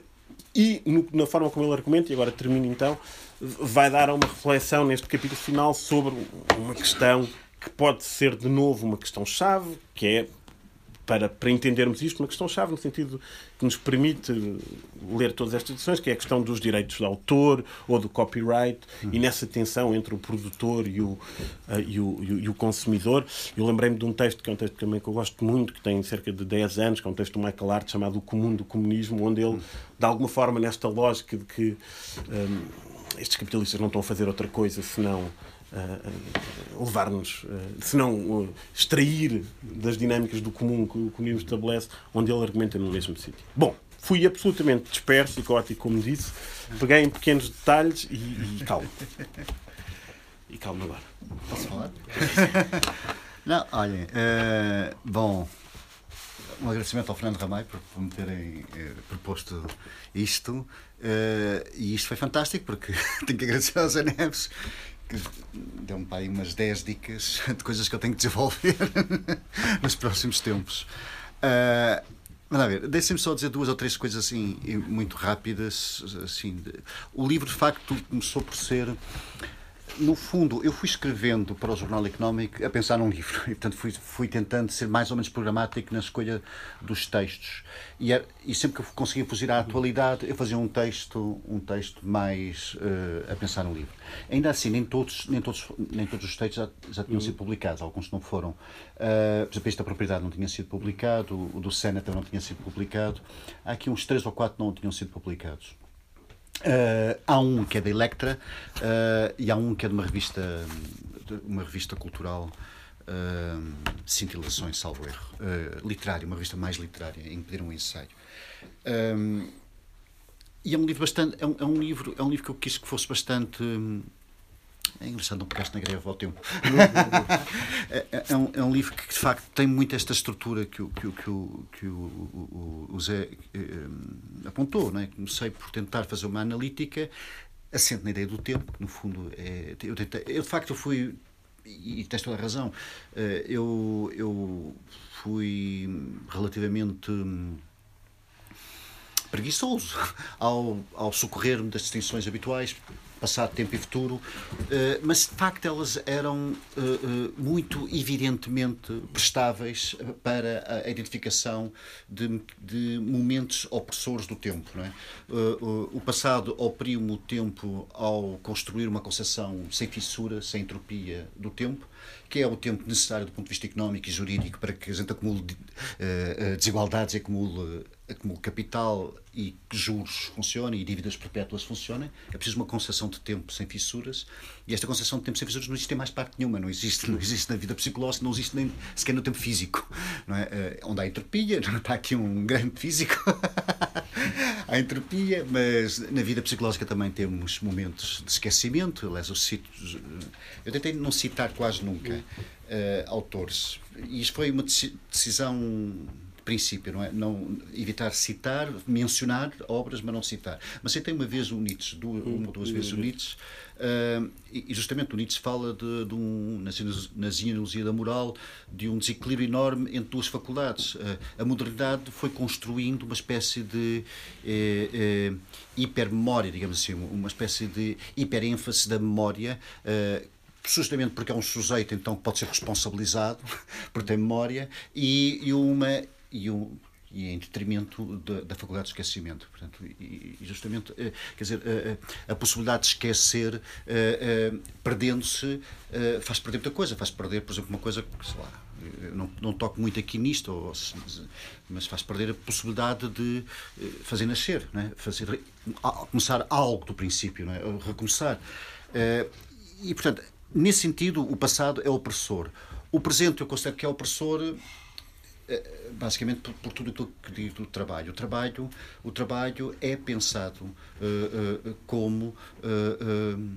E no, na forma como ele argumenta, e agora termino então, vai dar uma reflexão neste capítulo final sobre uma questão que pode ser de novo uma questão-chave, que é para, para entendermos isto, uma questão-chave no sentido que nos permite ler todas estas questões, que é a questão dos direitos de autor ou do copyright, uhum. e nessa tensão entre o produtor e o, uh, e o, e o, consumidor. Eu lembrei-me de um texto, que é um texto também que eu gosto muito, que tem cerca de 10 anos, que é um texto do Michael Hart chamado O Comum do Comunismo, onde ele, de alguma forma, nesta lógica de que um, estes capitalistas não estão a fazer outra coisa senão uh, levar-nos, uh, se não uh, extrair das dinâmicas do comum que o comunismo estabelece, onde ele argumenta no mesmo sítio. Bom, fui absolutamente disperso e caótico, como disse, peguei em pequenos detalhes e, e calma. E calma agora. Posso falar? não, olhem, bom, um agradecimento ao Fernando Ramay por, por me terem proposto isto. Uh, e isto foi fantástico porque tenho que agradecer ao Zé Neves deu-me para aí umas 10 dicas de coisas que eu tenho que desenvolver nos próximos tempos. Uh, mas a ver, deixem-me só dizer duas ou três coisas assim muito rápidas. Assim, o livro de facto começou por ser no fundo, eu fui escrevendo para o Jornal Económico a pensar num livro e, portanto, fui, fui tentando ser mais ou menos programático na escolha dos textos. E, era, e sempre que eu conseguia fugir à atualidade, eu fazia um texto, um texto mais uh, a pensar no livro. Ainda assim, nem todos, nem todos, nem todos os textos já, já tinham sido publicados, alguns não foram. Uh, por exemplo, este da propriedade não tinha sido publicado, o do Senator não tinha sido publicado. Há aqui uns três ou quatro não tinham sido publicados. Uh, há um que é da Electra uh, e há um que é de uma revista, uma revista cultural, uh, Cintilações, salvo erro, uh, literária, uma revista mais literária, em pedir um ensaio. e é um livro bastante, é um, é um, livro, é um livro que eu quis que fosse bastante é engraçado, não pegaste na greve ao tempo. é, é, é, um, é um livro que, de facto, tem muito esta estrutura que o, que, que o, que o, o, o Zé eh, apontou. Não é? Comecei por tentar fazer uma analítica assente na ideia do tempo, que, no fundo, é, eu, tentei, eu, de facto, fui, e tens toda a razão, eh, eu, eu fui relativamente hum, preguiçoso ao, ao socorrer-me das distinções habituais passado, tempo e futuro, eh, mas de facto elas eram eh, eh, muito evidentemente prestáveis para a identificação de, de momentos opressores do tempo. É? O passado oprime o tempo ao construir uma concepção sem fissura, sem entropia do tempo, que é o tempo necessário do ponto de vista económico e jurídico para que a gente acumule desigualdades e acumule acumule capital e juros funcionem e dívidas perpétuas funcionem, é preciso uma concepção de tempo sem fissuras, e esta concepção de tempo sem fissuras não existe em mais parte nenhuma, não existe, não existe na vida psicológica, não existe nem sequer no tempo físico, não é? Uh, onde há entropia, não está aqui um grande físico, há entropia, mas na vida psicológica também temos momentos de esquecimento, aliás, eu cito, eu tentei não citar quase nunca uh, autores, e isto foi uma decisão princípio, não é? Não, evitar citar, mencionar obras, mas não citar. Mas citei uma vez o Nietzsche, duas, uma ou duas vezes o Nietzsche, uh, e justamente o Nietzsche fala de, de um, na, na genealogia da moral, de um desequilíbrio enorme entre duas faculdades. Uh, a modernidade foi construindo uma espécie de eh, eh, hipermemória, digamos assim, uma espécie de hiperênfase da memória, uh, justamente porque é um sujeito então que pode ser responsabilizado por ter memória e, e uma e, um, e em detrimento da, da Faculdade de Esquecimento. Portanto, e, e justamente, eh, quer dizer, a, a, possibilidade de esquecer, eh, eh, perdendo-se, faz perder muita coisa. Faz perder, por exemplo, uma coisa que, sei lá, não, não toco muito aqui nisto, mas faz perder a possibilidade de fazer nascer, é? fazer, começar algo do princípio, é? recomeçar. E, portanto, nesse sentido, o passado é opressor. O presente eu considero que é opressor eh, basicamente por, por, tudo aquilo que diz do trabalho. O trabalho, o trabalho é pensado uh, uh, como uh,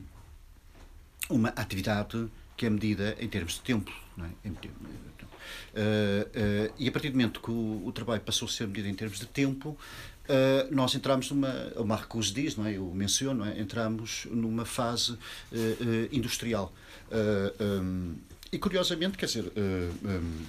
uma atividade que é medida em termos de tempo. É? e a partir do momento que o, o, trabalho passou a ser medido em termos de tempo, nós entramos numa, o Marcos diz, não é? eu menciono, é? entramos numa fase industrial. Um, e curiosamente, quer dizer, um,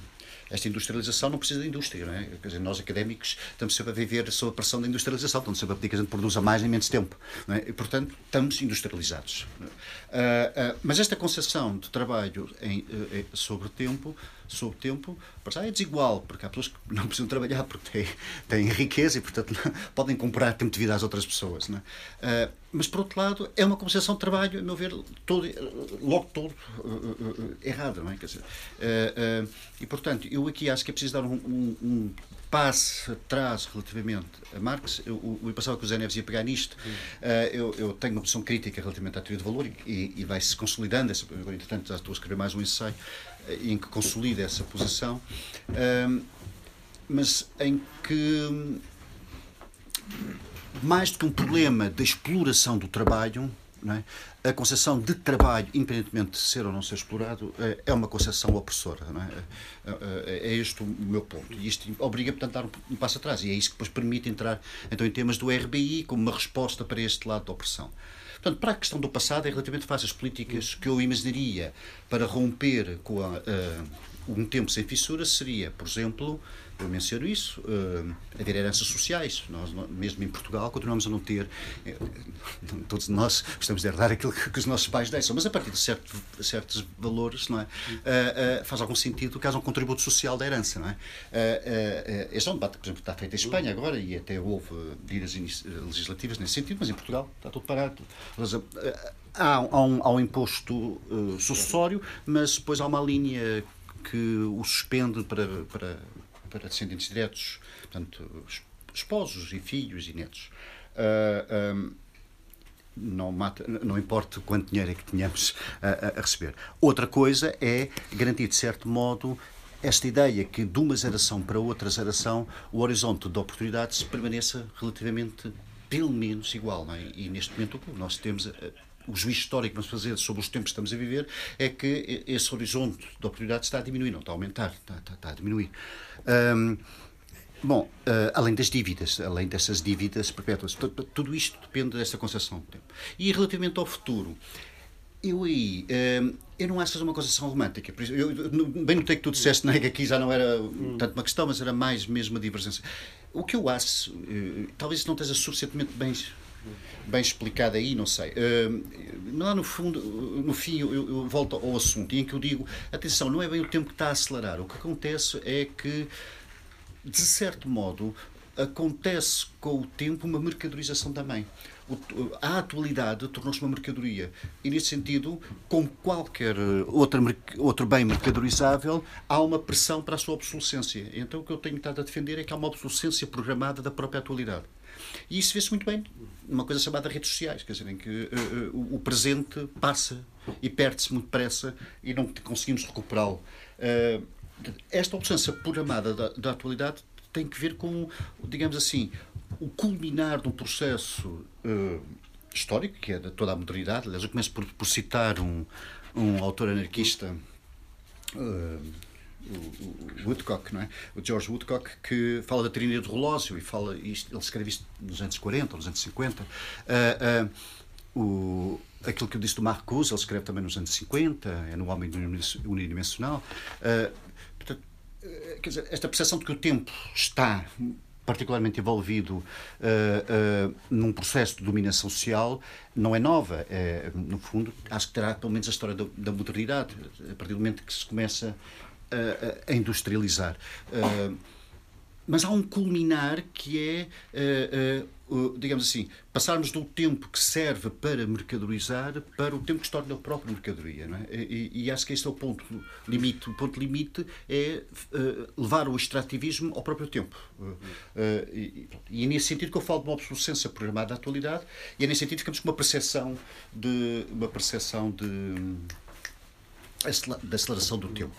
esta industrialização não precisa de indústria, não é? Quer dizer, nós académicos estamos sempre a viver sob a pressão da industrialização, estamos sempre a pedir que a gente produza mais em menos tempo, é? E, portanto, estamos industrializados. Uh, uh, mas esta concepção de trabalho em, uh, sobre tempo sobre o tempo, para já é desigual, porque há pessoas que não precisam trabalhar porque têm, têm riqueza e, portanto, não, podem comprar tempo de vida às outras pessoas. Não é? mas, por outro lado, é uma concepção de trabalho, a meu ver, todo, logo todo uh, uh, errada. Não é? Quer dizer, e, portanto, eu aqui acho que é preciso dar um, um, um passe atrás relativamente a Marx. Eu, o, o passava que o Zé Neves ia pegar nisto. Uh, eu, eu, tenho uma posição crítica relativamente à teoria de valor e, e vai-se consolidando. Essa, entretanto, já estou a escrever mais um ensaio uh, em que consolida essa posição, uh, mas em que, mais do que um problema da exploração do trabalho, é? A concepção de trabalho, independentemente de ser ou não ser explorado, é, é uma concepção opressora. É? É, é? é? este o meu ponto. E isto obriga, portanto, a dar um passo atrás. E é isso que depois permite entrar então, em temas do RBI como uma resposta para este lado da opressão. Portanto, para a questão do passado, é relativamente fácil. As políticas que eu imaginaria para romper com a, uh, um tempo sem fissuras seria, por exemplo, eu menciono isso, uh, haver heranças sociais. Nós, mesmo em Portugal, continuamos a não ter. Eh, todos nós gostamos de herdar aquilo que, que os nossos pais deixam, mas a partir de certo, certos valores, não é? Uh, uh, faz algum sentido que haja um contributo social da herança, não é? Uh, este é um debate que, por exemplo, está feito em Espanha agora e até houve medidas legislativas nesse sentido, mas em Portugal está tudo parado. Há, há, um, há um imposto sucessório, mas depois há uma linha que o suspende para, para para descendentes diretos, portanto, esposos e filhos e netos. Uh, ah, um, não, mata, não importa quanto dinheiro é que tenhamos a, a, receber. Outra coisa é garantir, de certo modo, esta ideia que de uma geração para outra geração o horizonte de oportunidades permaneça relativamente, pelo menos, igual. É? E neste momento o que nós temos o juízo histórico que vamos fazer sobre os tempos que estamos a viver é que esse horizonte de oportunidades está a diminuir, não está a aumentar, está, está, está a diminuir. Um, bom, uh, além das dívidas, além dessas dívidas perpétuas, tudo isto depende dessa concepção do tempo. E relativamente ao futuro, eu aí, eu não acho que seja uma concepção romântica. Eu, bem notei que tu disseste né, que aqui já não era tanto uma questão, mas era mais mesmo uma divergência. O que eu acho, uh, talvez não esteja suficientemente bem bem explicado aí, não sei. Uh, lá no fundo, no fim, eu, eu, volto ao assunto em que eu digo, atenção, não é bem o tempo que está a acelerar. O que acontece é que, de certo modo, acontece com o tempo uma mercadorização também. A atualidade tornou-se uma mercadoria. E, nesse sentido, como qualquer outra, outro bem mercadorizável, há uma pressão para a sua obsolescência. Então, o que eu tenho estado a defender é que há uma obsolescência programada da própria atualidade. E isso vê-se muito bem numa coisa chamada redes sociais, quer dizer, em que uh, uh, o presente passa e perde-se muito depressa e não conseguimos recuperá-lo. Uh, esta obsessão programada da, da, atualidade tem que ver com, digamos assim, o culminar de um processo histórico, que é de toda a modernidade. Aliás, eu começo por, por citar um, um autor anarquista o, Woodcock, não é? o George Woodcock, que fala da trinidade do relógio e fala isto, ele escreve isto nos anos 40, nos anos 50. Uh, uh, o, aquilo que eu disse do Marcuse, ele escreve também nos anos 50, é no Homem Unidimensional. Uh, portanto, uh, quer dizer, esta percepção de que o tempo está particularmente envolvido uh, uh, num processo de dominação social não é nova. É, no fundo, acho que terá pelo menos a história da, da modernidade. A partir do momento que se começa a, a industrializar. Uh, mas há um culminar que é, uh, uh, digamos assim, passarmos do tempo que serve para mercadorizar para o tempo que se torna a própria mercadoria. Não é? e, e, acho que este é o ponto limite. O ponto limite é levar o extrativismo ao próprio tempo. E, e, é nesse sentido que eu falo de uma obsolescência programada da atualidade e é nesse sentido que ficamos com uma percepção de. Uma percepção de da aceleração do tempo.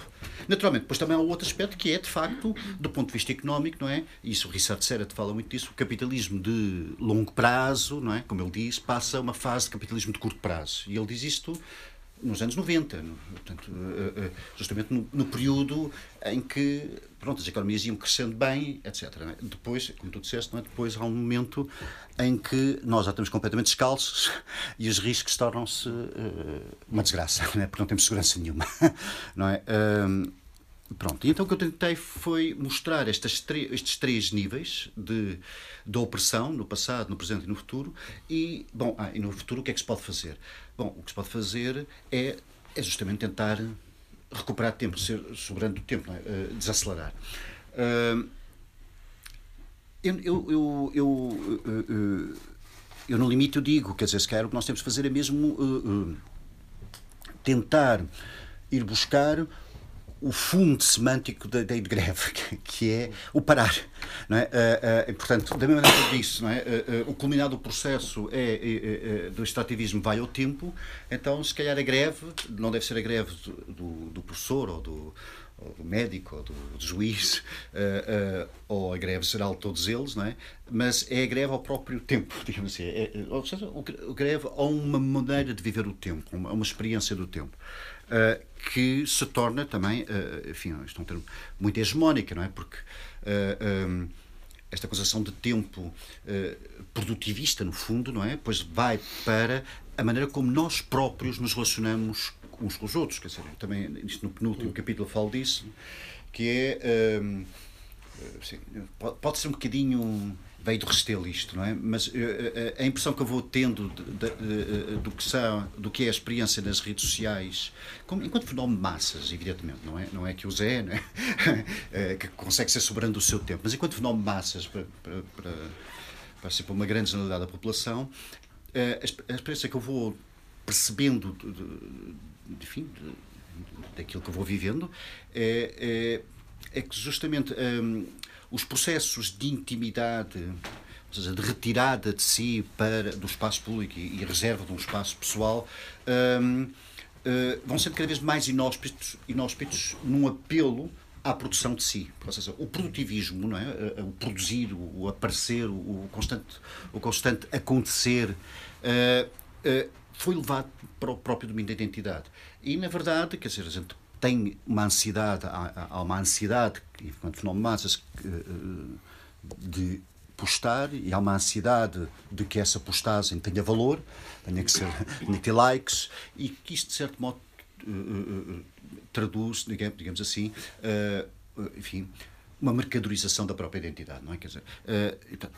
Naturalmente, depois também há outro aspecto que é, de facto, do ponto de vista económico, não é? Isso o Richard Serra fala muito disso, o capitalismo de longo prazo, não é? Como ele diz, passa uma fase de capitalismo de curto prazo. E ele diz isto nos anos 90, no, portanto, eh, eh, justamente no, no, período em que pronto, as economias iam crescendo bem, etc. É? Depois, como tu disseste, é? depois há um momento em que nós já estamos completamente descalços e os riscos tornam-se uh, uma desgraça, não é? porque não temos segurança nenhuma. Não é? Pronto, e então o que eu tentei foi mostrar estes, estes três níveis de, de opressão, no passado, no presente e no futuro, e, bom, ah, e no futuro o que é que se pode fazer? Bom, o que se pode fazer é, é justamente tentar recuperar tempo, ser soberano do tempo, é? uh, desacelerar. Eu, eu, eu, eu, uh, eu, no limite, eu digo, quer dizer, se calhar o que nós temos de fazer é mesmo tentar ir buscar o fundo semântico da ideia de greve, que é o parar. Não é? Uh, uh, portanto, da mesma maneira que disse, não é? Uh, o culminado do processo é, é, é, do extrativismo vai ao tempo, então, se calhar, a greve não deve ser a greve do, do, professor ou do, ou do médico ou do, do juiz, ou a greve geral de todos eles, não é? mas é a greve ao próprio tempo, digamos assim. É, ou seja, o greve a uma maneira de viver o tempo, uma, uma experiência do tempo. Uh, que se torna também, uh, enfim, isto é um termo muito hegemónica, não é? Porque uh, um, esta acusação de tempo produtivista, no fundo, não é? Pois vai para a maneira como nós próprios nos relacionamos uns com os outros. Quer dizer, também isto no penúltimo capítulo falo disso, que é. Um, assim, pode ser um bocadinho veio do Restelo isto, não é? Mas uh, a impressão que eu vou tendo de, de, de, do, que são, do que é a experiência nas redes sociais, como, enquanto fenómeno de massas, evidentemente, não é, não é que o Zé, não é? que consegue ser soberano do seu tempo, mas enquanto fenómeno de massas para, para, para, para, ser para uma grande generalidade da população, a experiência que eu vou percebendo, de, enfim, daquilo que eu vou vivendo, é, é, é que justamente. Um, os processos de intimidade, ou seja, de retirada de si para, do espaço público e, reserva de um espaço pessoal, um, uh, hum, vão sendo cada vez mais inóspitos, inóspitos num apelo à produção de si. Ou seja, o produtivismo, não é? o produzir, o aparecer, o constante, o constante acontecer, uh, uh, foi levado para o próprio domínio da identidade. E, na verdade, quer dizer, a gente tem uma ansiedade, há, uma ansiedade, enquanto fenómeno massas, eh, de postar e há uma ansiedade de que essa postagem tenha valor, tenha que, ser, tenha que ter likes e que isto, de certo modo, eh, eh, traduz, digamos, assim, enfim, uma mercadorização da própria identidade, não é? Quer dizer, então,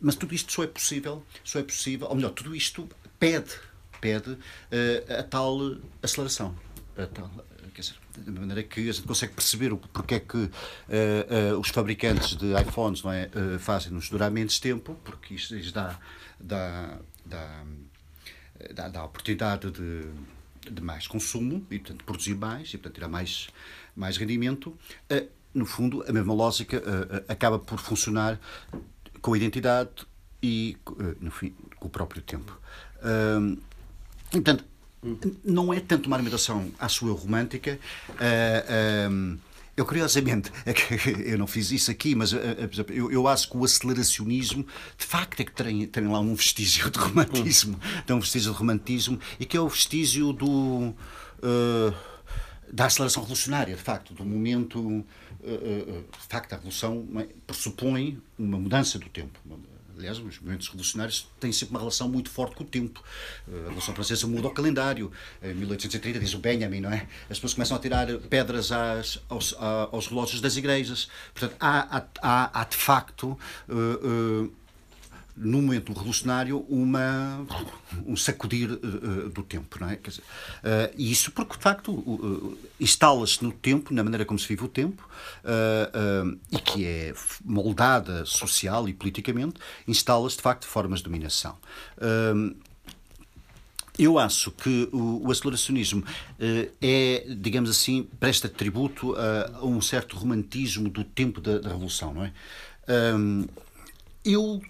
mas tudo isto só é possível, só é possível, ou melhor, tudo isto pede, pede a tal aceleração, a tal dizer, de maneira que a gente consegue perceber o porque é que uh, uh, os fabricantes de iPhones não é, uh, fazem-nos durar menos tempo, porque isto lhes dá, dá, dá, dá, dá a oportunidade de, de mais consumo e, portanto, produzir mais e, portanto, tirar mais, mais rendimento. no fundo, a mesma lógica acaba por funcionar com a identidade e, no fim, com o próprio tempo. Um, portanto, não é tanto uma alimentação à sua romântica. Uh, eu, curiosamente, é eu não fiz isso aqui, mas eu, eu acho que o aceleracionismo, de facto, é que tem, tem lá um vestígio de romantismo. Tem um vestígio de romantismo e que é o vestígio do. Uh, da aceleração revolucionária, de facto, do momento. De facto, a revolução pressupõe uma mudança do tempo, aliás, os movimentos revolucionários têm sempre uma relação muito forte com o tempo. Eh, a Revolução Francesa muda o calendário. Em 1830, diz o Benjamin, não é? As pessoas começam a tirar pedras às, aos, aos relógios das igrejas. Portanto, há, há, há de facto. Uh, uh, no momento revolucionário, uma, um sacudir uh, do tempo. Não é? Dizer, uh, e isso porque, de facto, uh, instala-se no tempo, na maneira como se vive o tempo, e que é moldada social e politicamente, instala-se, de facto, formas de dominação. Eu acho que o, o aceleracionismo é, digamos assim, presta tributo a, a, um certo romantismo do tempo da, da Revolução, não é? eu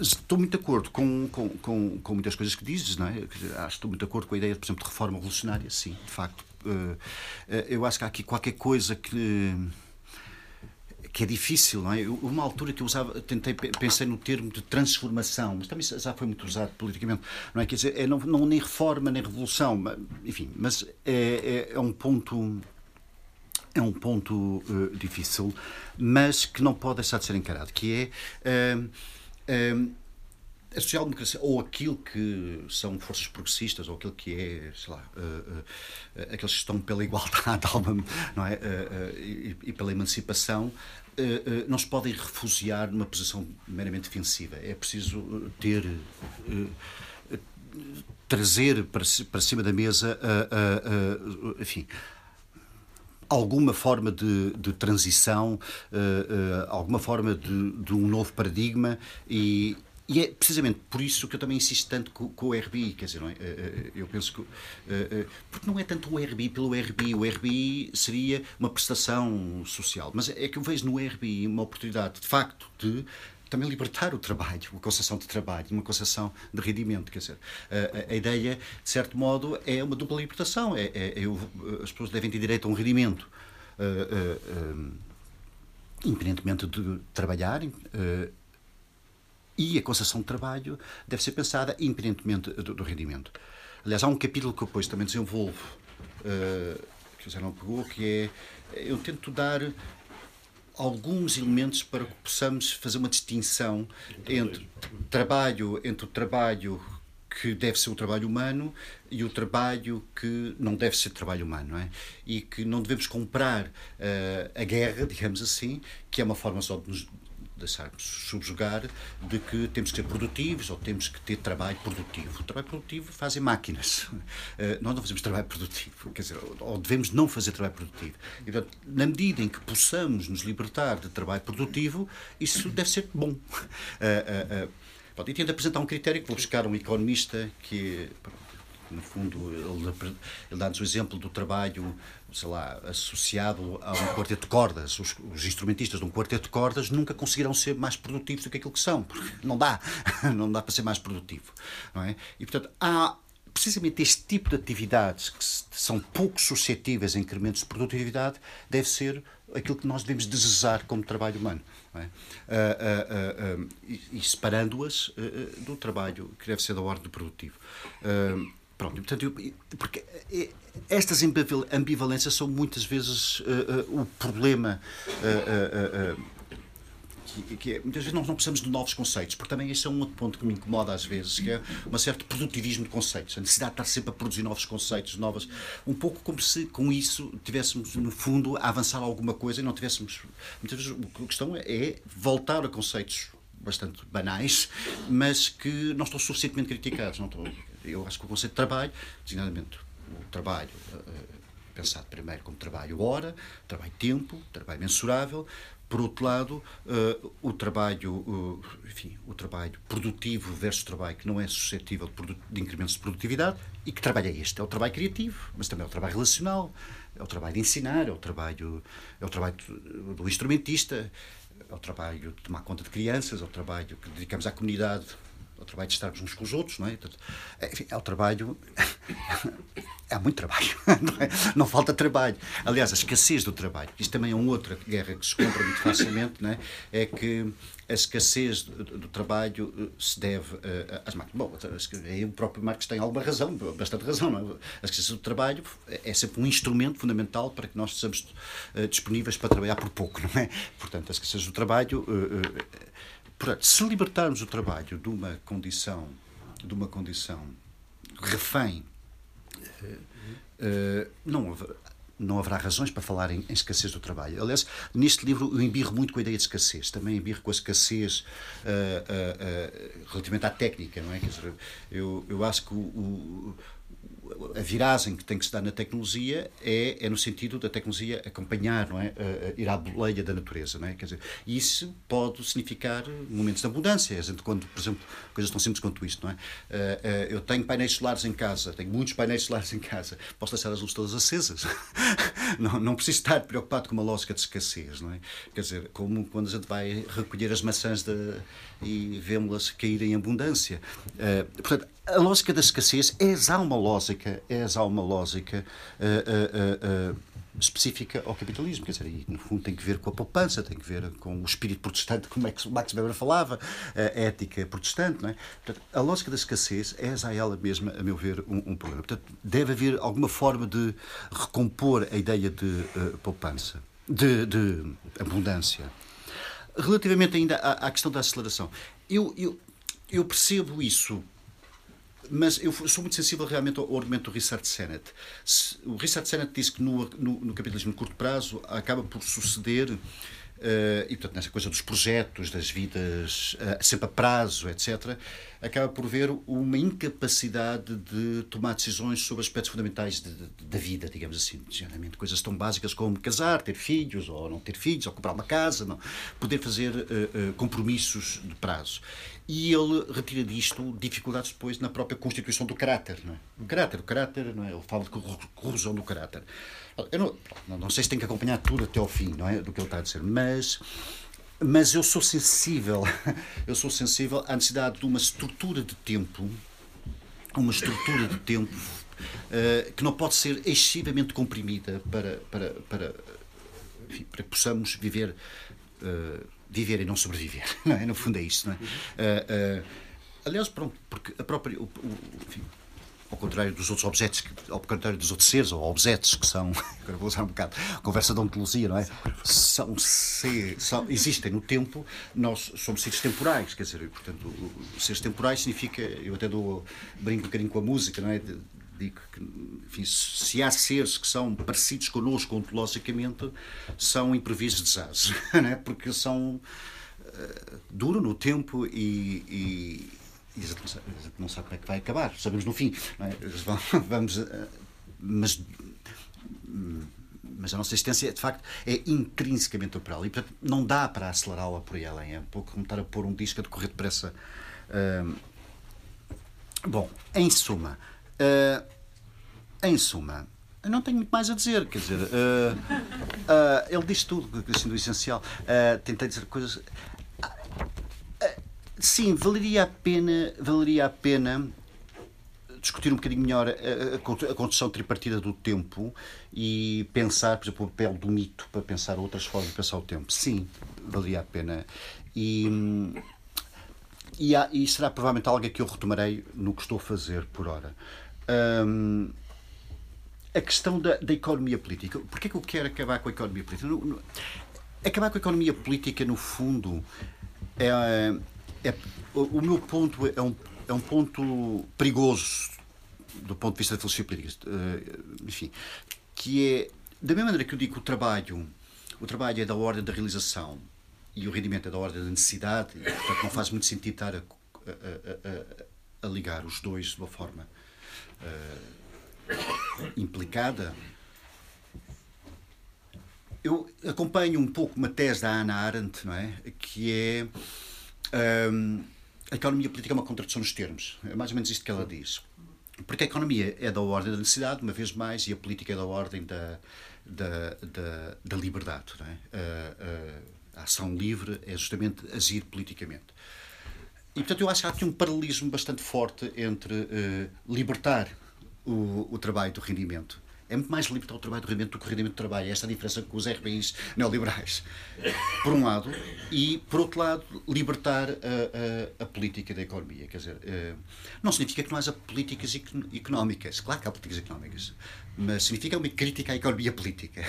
Estou muito de acordo com, com, com, com, muitas coisas que dizes, não é? Acho estou muito de acordo com a ideia, por exemplo, de reforma revolucionária, sim, de facto. Eh, eh, eu acho que há aqui qualquer coisa que que é difícil, não é? Uma altura que eu usava, tentei, pensei no termo de transformação, mas também já foi muito usado politicamente, não é? Quer dizer, é não, não nem reforma nem revolução, enfim, mas é, é, é um ponto é um ponto uh, difícil, mas que não pode deixar de ser encarado, que é uh, a social-democracia, ou aquilo que são forças progressistas, ou aquilo que é, sei lá, uh, uh, aqueles que estão pela igualdade não é? Uh, e, e, pela emancipação, não se podem refugiar numa posição meramente defensiva. É preciso ter. trazer para, para cima da mesa, enfim, alguma forma de, de transição, uh, uh, alguma forma de, de, um novo paradigma e, e é precisamente por isso que eu também insisto tanto com, com o RBI, quer dizer, é? Uh, eu penso que. porque não é tanto o RBI pelo RBI, o RBI seria uma prestação social, mas é que eu vejo no RBI uma oportunidade, de facto, de também libertar o trabalho, uma concessão de trabalho, uma concessão de rendimento. Quer dizer, a, a ideia, de certo modo, é uma dupla libertação. É, é, é as pessoas devem ter direito a um rendimento. Uh, uh, uh, independentemente de trabalharem, e a concessão de trabalho deve ser pensada independentemente do, do, rendimento. Aliás, há um capítulo que eu depois também desenvolvo, que o Zé não pegou, que é eu tento dar alguns elementos para que possamos fazer uma distinção entre trabalho, entre o trabalho que deve ser o trabalho humano e o trabalho que não deve ser trabalho humano, não é? E que não devemos comprar uh, a guerra, digamos assim, que é uma forma só de nos deixarmos subjugar de que temos que ser produtivos ou temos que ter trabalho produtivo. O trabalho produtivo fazem máquinas. Uh, nós não fazemos trabalho produtivo, quer dizer, ou devemos não fazer trabalho produtivo. E, portanto, na medida em que possamos nos libertar de trabalho produtivo, isso deve ser bom. Uh, uh, uh, e tento apresentar um critério que vou buscar um economista que, no fundo, ele, ele dá-nos o exemplo do trabalho sei lá, associado a um quarteto de cordas. Os, os, instrumentistas de um quarteto de cordas nunca conseguirão ser mais produtivos do que aquilo que são, porque não dá, não dá para ser mais produtivo. Não é? E, portanto, há precisamente este tipo de atividades que são pouco suscetíveis a incrementos de produtividade, deve ser aquilo que nós devemos desejar como trabalho humano. É? Uh, uh, uh, e, e separando-as do trabalho que deve ser da ordem do produtivo. Pronto, portanto, eu, porque eh, estas ambivalências são muitas vezes uh, uh, o problema. Uh, que, que é, muitas vezes não, não precisamos de novos conceitos, porque também este é um outro ponto que me incomoda às vezes, que é um certo produtivismo de conceitos, a necessidade de estar sempre a produzir novos conceitos, novas. Um pouco como se com isso tivéssemos, no fundo, a avançar alguma coisa e não tivéssemos. Muitas vezes a questão é voltar a conceitos bastante banais, mas que não estão suficientemente criticados. Não estão, eu acho que o conceito de trabalho, designadamente o trabalho uh, pensado primeiro como trabalho hora, trabalho tempo, trabalho mensurável, por outro lado, uh, o trabalho, uh, enfim, o trabalho produtivo versus trabalho que não é suscetível de, de incrementos de produtividade, e que trabalho é este? É o trabalho criativo, mas também é o trabalho relacional, é o trabalho de ensinar, é o trabalho, é o trabalho do instrumentista, é o trabalho de tomar conta de crianças, é o trabalho que dedicamos à comunidade o trabalho de estarmos uns com os outros, não é? Enfim, é o trabalho. Há muito trabalho, não, é? não, falta trabalho. Aliás, a escassez do trabalho, isto também é uma outra guerra que se compra muito facilmente, não é? é que a escassez do, do trabalho eh, se deve uh, às máquinas. Bom, aí o próprio Marx tem alguma razão, bastante razão, não é? A escassez do trabalho é sempre um instrumento fundamental para que nós estejamos uh, disponíveis para trabalhar por pouco, não é? Portanto, a escassez do trabalho. Uh, Portanto, se libertarmos o trabalho de uma condição, de uma condição refém, uh, não, não haverá razões para falar em, em, escassez do trabalho. Aliás, neste livro eu embirro muito com a ideia de escassez, também embirro com a escassez uh, uh, relativamente à técnica, não é? Quer dizer, eu, eu acho que o a viragem que tem que se dar na tecnologia é, é no sentido da tecnologia acompanhar, não é? Uh, ir à boleia da natureza, não é? Quer dizer, isso pode significar momentos de abundância. Quando, por exemplo, coisas tão simples quanto isto, não é? Uh, uh, eu tenho painéis solares em casa, tenho muitos painéis solares em casa, posso deixar as luzes todas acesas. não, não preciso estar preocupado com uma lógica de escassez, não é? Quer dizer, como quando a gente vai recolher as maçãs de, e vemos-las cair em abundância. portanto, a lógica da escassez é já uma lógica, é já uma lógica uh, uh, uh, específica ao capitalismo, quer dizer, e, no fundo tem que ver com a poupança, tem que ver com o espírito protestante, como é que Max Weber falava, a ética protestante, não é? Portanto, a lógica da escassez é já ela mesma, a meu ver, um, um problema. Portanto, deve haver alguma forma de recompor a ideia de poupança, de, de, abundância. Relativamente ainda à, à questão da aceleração, eu, eu, eu percebo isso mas eu sou muito sensível realmente ao, argumento do Richard Sennett. O Richard Sennett diz que no, no, no capitalismo de curto prazo acaba por suceder Uh, e, portanto, nessa coisa dos projetos, das vidas, uh, sempre a prazo, etc., acaba por ver uma incapacidade de tomar decisões sobre aspectos fundamentais da vida, digamos assim. Geralmente coisas tão básicas como casar, ter filhos, ou não ter filhos, ou comprar uma casa, não. poder fazer uh, compromissos de prazo. E ele retira disto dificuldades depois na própria constituição do caráter. Não é? O caráter, o caráter, não é? ele fala de corrosão do caráter. Eu não, não sei se tem que acompanhar tudo até ao fim, não é? Do que ele está a dizer, mas mas eu sou sensível, eu sou sensível à necessidade de uma estrutura de tempo, uma estrutura de tempo uh, que não pode ser excessivamente comprimida para para para, enfim, para que possamos viver uh, viver e não sobreviver, não é? No fundo é isso, não é? Uh, aliás, pronto, porque a própria o, o, enfim, ao contrário dos outros objetos, ao contrário dos outros seres ou objetos que são, agora vou usar um bocado, conversa de ontologia, não é? São, são, existem no tempo, nós somos seres temporais, quer dizer, portanto, seres temporais significa, eu até dou, brinco um bocadinho com a música, não é? Digo que, enfim, se há seres que são parecidos connosco ontologicamente, são imprevistos desastres, não é? Porque são uh, duro no tempo e, e não sabe, como é que vai acabar, sabemos no fim. É? Vamos, eh, mas, mas a nossa existência, de facto, é intrinsecamente temporal e, portanto, não dá para acelerá-la por aí além. É um pouco como estar a pôr um disco a decorrer depressa. Bom, em suma, uh, em suma, não tenho muito mais a dizer, quer dizer, uh, ele diz tudo, assim, do essencial. tentei dizer coisas Sim, valeria a pena, valeria a pena discutir um bocadinho melhor a, a, construção tripartida do tempo e pensar, por exemplo, o papel do mito para pensar outras formas de pensar o tempo. Sim, valeria a pena. E, e, há, e será provavelmente algo que eu retomarei no que estou a fazer por hora. Um, a questão da, da economia política. Porquê que eu quero acabar com a economia política? No, no, acabar com a economia política, no fundo, é, é, o meu ponto é um, é um ponto perigoso do ponto de vista da filosofia política. Uh, enfim, que é, da mesma maneira que eu digo que o trabalho, o trabalho é da ordem da realização e o rendimento é da ordem da necessidade, e, portanto não faz muito sentido estar a, a, a, a ligar os dois de uma forma uh, implicada. Eu acompanho um pouco uma tese da Ana Arendt, não é? que é um, a economia política é uma contradição nos termos. É mais ou menos isto que ela diz. porque a economia é da ordem da necessidade, uma vez mais, e a política é da ordem da, da, da, da liberdade. Não é? a, a, a ação livre é justamente agir politicamente. E, portanto, eu acho que há aqui um paralelismo bastante forte entre uh, libertar o, o trabalho do rendimento é muito mais libertar o trabalho do rendimento do que o rendimento do trabalho. Esta é a diferença com os RBIs neoliberais, por um lado, e, por outro lado, libertar a, a, a política da economia. Quer dizer, uh, não significa que não haja políticas económicas. Claro que há políticas económicas mas significa uma crítica à economia política.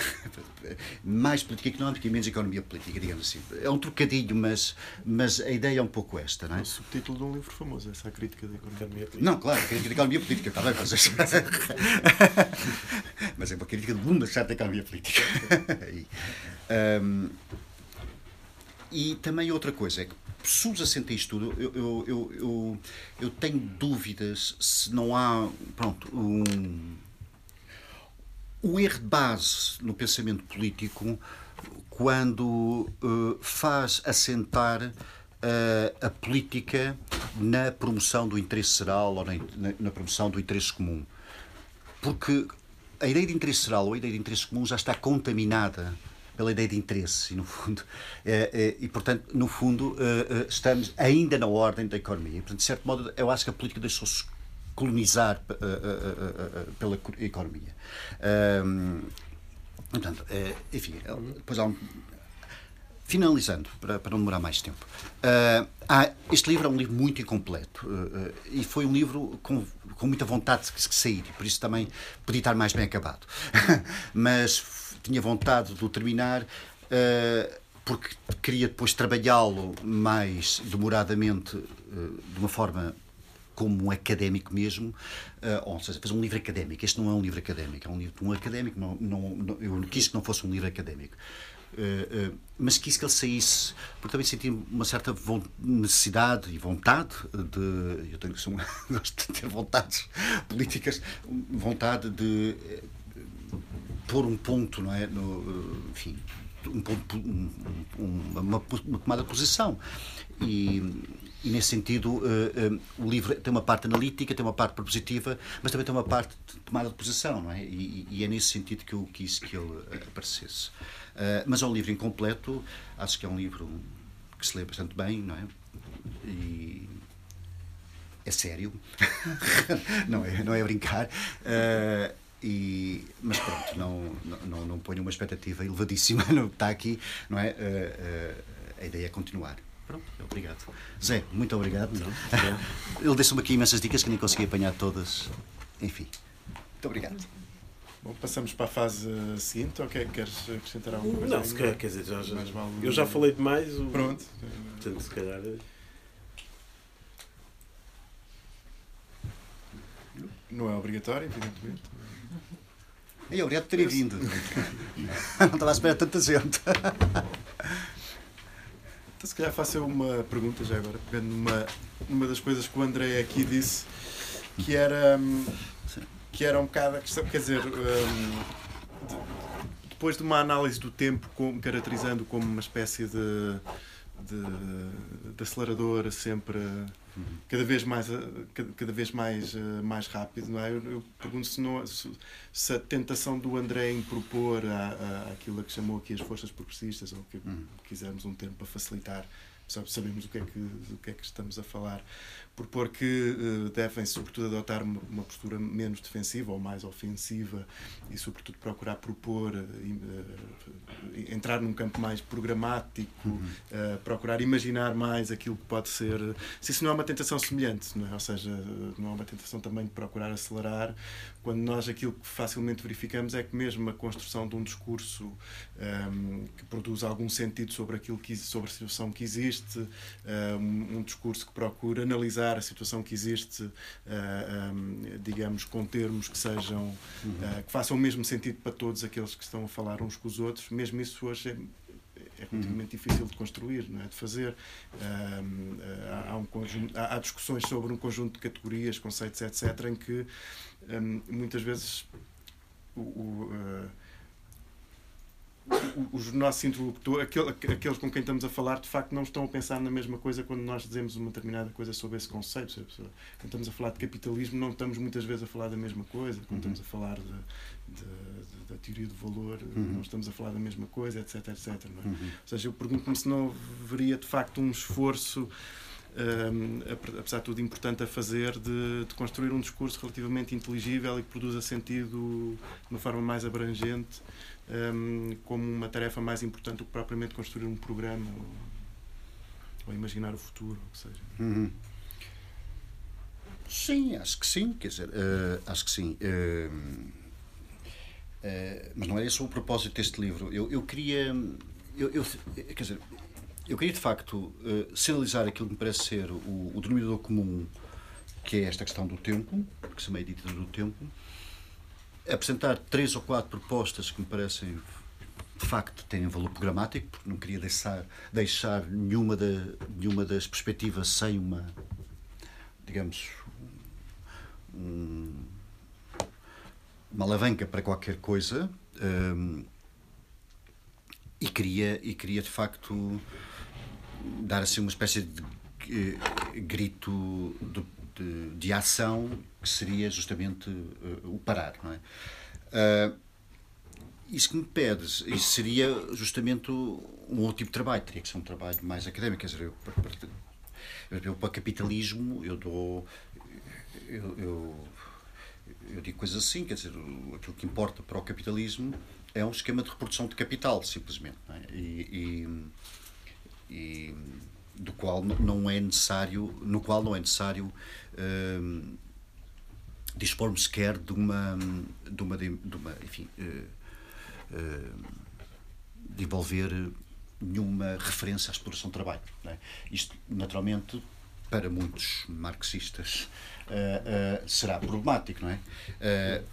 Mais política económica e menos economia política, digamos assim. É um trocadilho, mas, mas a ideia é um pouco esta, não é? É o subtítulo de um livro famoso, essa crítica da economia política. Não, claro, a crítica da economia política, está bem, mas, mas é uma crítica de uma certa economia política. e, um, e também outra coisa é que subjacente a isto tudo, eu, eu, eu, eu, eu tenho dúvidas se não há pronto, um o erro de base no pensamento político quando uh, faz assentar uh, a política na promoção do interesse geral ou na, na, promoção do interesse comum. Porque a ideia de interesse geral ou a ideia de interesse comum já está contaminada pela ideia de interesse e no fundo é, é, e portanto no fundo estamos ainda na ordem da economia portanto de certo modo eu acho que a política deixou-se colonizar uh, uh, uh, pela economia. portanto, eh, enfim, depois há um, Finalizando, para, para não demorar mais tempo, uh, há, este livro é um livro muito incompleto uh, e foi um livro com, com muita vontade de sair, por isso também podia estar mais bem acabado. Mas tinha vontade de o terminar porque queria depois trabalhá-lo mais demoradamente, de uma forma como um académico mesmo, uh, ou seja, fazer um livro académico. Este não é um livro académico, é um livro um académico, não, não, não, eu quis que não fosse um livro académico. Uh, uh, mas quis que ele saísse, porque também senti uma certa necessidade e vontade de. Eu tenho, sou, gosto de ter vontades políticas, vontade de pôr um ponto, não é? No, enfim, um ponto, um, um, uma, uma tomada de posição. E, e nesse sentido uh, uh, o livro tem uma parte analítica, tem uma parte propositiva, mas também tem uma parte de tomada de posição, não é? E, e é nesse sentido que eu quis que ele aparecesse. Uh, mas é um livro incompleto, acho que é um livro que se lê bastante bem, não é? E é sério, não, é, não é brincar. E, mas pronto, não, não, não ponho uma expectativa elevadíssima no que está aqui, não é? a ideia é continuar. Pronto, obrigado. Zé, muito obrigado. Não, Ele deixou-me aqui imensas dicas que nem consegui apanhar todas. Enfim, muito obrigado. Bom, passamos para a fase seguinte, ou quer, queres acrescentar alguma coisa? Não, se calhar, quer dizer, já, já, vale... eu já falei demais. O... Pronto. Portanto, se calhar. Eh, não é obrigatório, evidentemente. E obrigado por terem vindo. Não estava à espera tanta gente. Então, se calhar faço eu uma pergunta já agora, pegando numa, numa das coisas que o André aqui disse, que era, hum, que era um bocado a questão, quer dizer, um, de, depois de uma análise do tempo como, caracterizando como uma espécie de, de, de acelerador sempre cada vez mais cada vez mais mais rápido não é eu, eu pergunto se, não, se, se, a tentação do André em propor a, a, aquilo que chamou aqui as forças progressistas ou que uhum. quisermos um termo para facilitar sabemos o que é que o que é que estamos a falar propor que uh, devem, sobretudo, adotar uma, uma, postura menos defensiva ou mais ofensiva e, sobretudo, procurar propor, uh, uh, entrar num campo mais programático, uhum. procurar imaginar mais aquilo que pode ser. Se isso não é uma tentação semelhante, não é? ou seja, não é uma tentação também de procurar acelerar, quando nós aquilo que facilmente verificamos é que, mesmo a construção de um discurso um, que produz algum sentido sobre aquilo que sobre a situação que existe, um, um discurso que procura analisar a situação que existe, uh, um, ehm, digamos, com termos que sejam, uh, que façam o mesmo sentido para todos aqueles que estão a falar uns com os outros, mesmo isso hoje é, é relativamente difícil de construir, não é? de fazer. Um, há, um conjunto, há, discussões sobre um conjunto de categorias, conceitos, etc., em que um, muitas vezes o, o, uh, os nossos interlocutores, aquele, aqueles com quem estamos a falar, de facto não estão a pensar na mesma coisa quando nós dizemos uma determinada coisa sobre esse conceito. Quando estamos a falar de capitalismo, não estamos muitas vezes a falar da mesma coisa. Quando uhum. estamos a falar de, de, de, da teoria do valor, uhum. não estamos a falar da mesma coisa, etc. etc é? uhum. Ou seja, eu pergunto-me se não haveria de facto um esforço um, apesar de tudo importante a fazer, de, de, construir um discurso relativamente inteligível e que produza sentido de uma forma mais abrangente, um, como uma tarefa mais importante do que propriamente construir um programa ou, ou imaginar o futuro, ou seja. Uhum. Sim, acho que sim, quer dizer, uh, acho que sim. Uh, uh, mas não é esse o propósito deste livro. Eu, eu queria. Eu, eu, quer dizer, eu queria, de facto, uh, sinalizar aquilo que me parece ser o, o denominador comum, que é esta questão do tempo, que se chama Edita do Tempo, apresentar três ou quatro propostas que me parecem, de facto, terem valor programático, porque não queria deixar, deixar nenhuma, da, nenhuma das perspectivas sem uma, digamos, um, uma alavanca para qualquer coisa. Um, ehm, e queria, e queria de facto dar assim uma espécie de uh, grito de, de, de, ação que seria justamente uh, o parar, não é? Uh, isso que me pedes, isso seria justamente um outro tipo de trabalho, teria que ser um trabalho mais académico, quer dizer, eu, eu, eu para capitalismo eu dou eu, eu, eu, digo coisas assim, quer dizer, aquilo que importa para o capitalismo é um esquema de reprodução de capital, simplesmente, é? e, e e do qual não é necessário, no qual não é necessário uh, dispor-me sequer de uma, de uma, de uma enfim, uh, uh, de envolver nenhuma referência à exploração de trabalho. É? Isto, naturalmente, para muitos marxistas uh, será problemático, não é?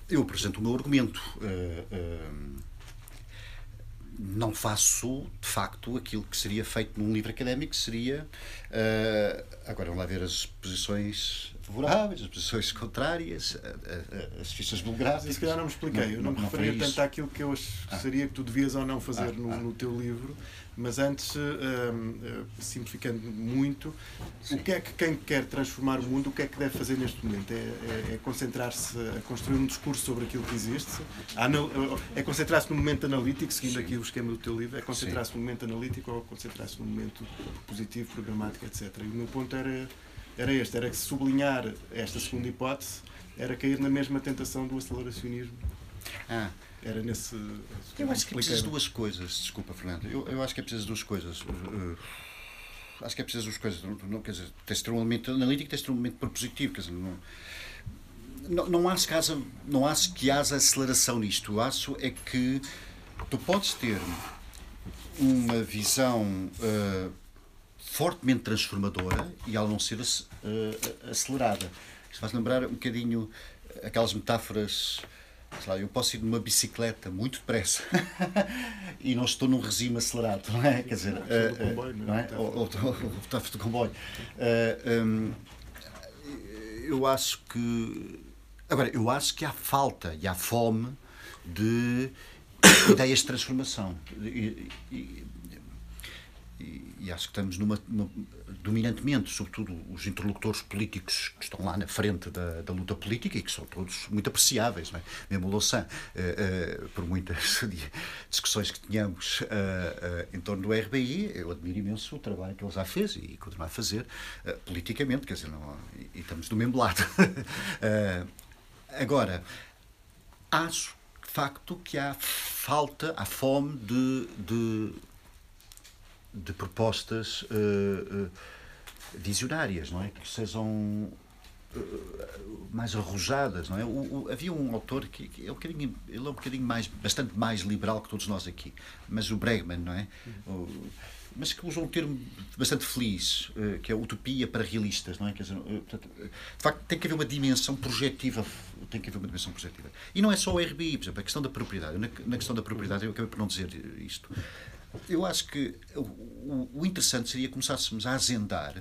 Eu apresento o meu argumento não faço, de facto, aquilo que seria feito num livro académico, seria. Uh, agora vamos lá ver as posições favoráveis, as posições contrárias, as fichas bibliográficas. Se calhar não me expliquei, eu não, não me referia tanto àquilo que eu acharia ah. que tu devias ou não fazer ah, no, ah. no teu livro, mas antes, uh, simplificando muito, Sim. o que é que quem quer transformar o mundo, o que é que deve fazer neste momento? É, é, é concentrar-se a construir um discurso sobre aquilo que existe? É concentrar-se no momento analítico, seguindo Sim. aqui o esquema do teu livro? É concentrar-se no momento analítico ou concentrar-se no momento positivo, programático, etc. E o meu ponto era, era este, era que sublinhar esta segunda hipótese era cair na mesma tentação do aceleracionismo. Ah, era nesse. Eu acho que é preciso duas coisas, desculpa, Fernando. Eu, eu acho que é preciso duas coisas. Uh, acho que é preciso duas coisas. Não, quer dizer, tens de ter um elemento analítico tens de ter um elemento propositivo. Quer dizer, não, não, não, acho que haja, não acho que haja aceleração nisto. Eu acho é que tu podes ter uma visão uh, fortemente transformadora e ela não ser uh, acelerada. Isto faz lembrar um bocadinho aquelas metáforas lá, eu posso ir numa bicicleta muito depressa e não estou num regime acelerado, não é? Quer dizer, uh, não é? Ou o do comboio. Uh, um, eu acho que. Agora, eu acho que há falta e há fome de ideias de transformação. E, e, e, e acho que estamos numa, numa, dominantemente, sobretudo os interlocutores políticos que estão lá na frente da, da luta política e que são todos muito apreciáveis, não é? mesmo o Louçã, uh, uh, por muitas discussões que tínhamos uh, em torno do RBI, eu admiro imenso o trabalho que ele já fez e continua a fazer politicamente, quer dizer, não, e, e, estamos do mesmo lado. agora, acho de facto que há falta, há fome de, de de propostas uh, visionárias, não é? Que sejam uh, mais arrojadas, não é? O, o, havia um autor que, que, é um bocadinho, ele é um bocadinho mais, bastante mais liberal que todos nós aqui, mas o Bregman, não é? O, mas que usa um termo bastante feliz, que é utopia para realistas, não é? Quer dizer, portanto, de facto, tem que haver uma dimensão projetiva, tem que haver uma dimensão projetiva. E não é só o RBI, por exemplo, a questão da propriedade. Na, na questão da propriedade, eu acabei por não dizer isto eu acho que o, interessante seria começássemos a azendar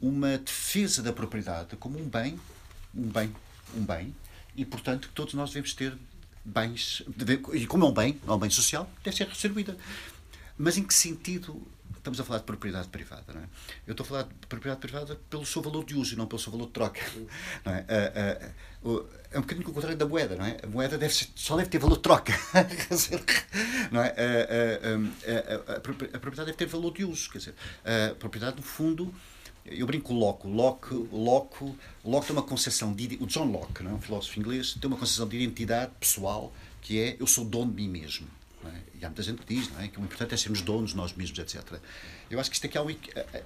uma defesa da propriedade como um bem, um bem, um bem, e portanto que todos nós devemos ter bens, e como é um bem, é um bem social, deve ser redistribuída. Mas em que sentido estamos a falar de propriedade privada, não é? Eu estou a falar de propriedade privada pelo seu valor de uso e não pelo seu valor de troca, não é? É um bocadinho o contrário da moeda, não é? A moeda deve ser, só deve ter valor de troca, não é? A, a, a, a, propriedade deve ter valor de uso, quer dizer, a propriedade, no fundo, eu brinco Locke. Locke, Locke, Locke tem uma concepção de o John Locke, não é? um filósofo inglês, tem uma concepção de identidade pessoal que é eu sou dono de mim mesmo. É? E há muita gente que diz é? que o importante é sermos donos nós mesmos, etc. Eu acho que isto aqui é um. Eu,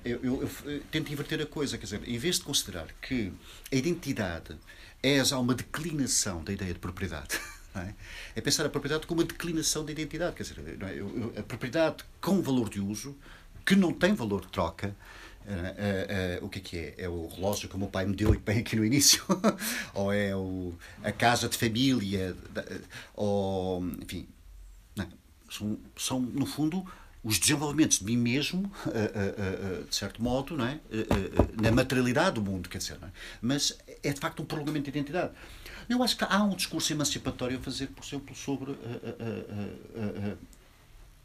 eu, eu, eu tento inverter a coisa, quer dizer, em vez de considerar que a identidade é já uma declinação da ideia de propriedade. É? é? pensar a propriedade como uma declinação da identidade. Quer dizer, é? a propriedade com valor de uso, que não tem valor de troca, uh, uh, uh, o que é que é? É o relógio que o meu pai me deu e bem aqui no início? ou é o, a casa de família? Ou, enfim, são, são, no fundo, os desenvolvimentos de mim mesmo, eh, eh, eh, de certo modo, não é? na materialidade do mundo, quer dizer, é? mas é de facto um prolongamento de identidade. Eu acho que há um discurso emancipatório a fazer, por exemplo, sobre a, a,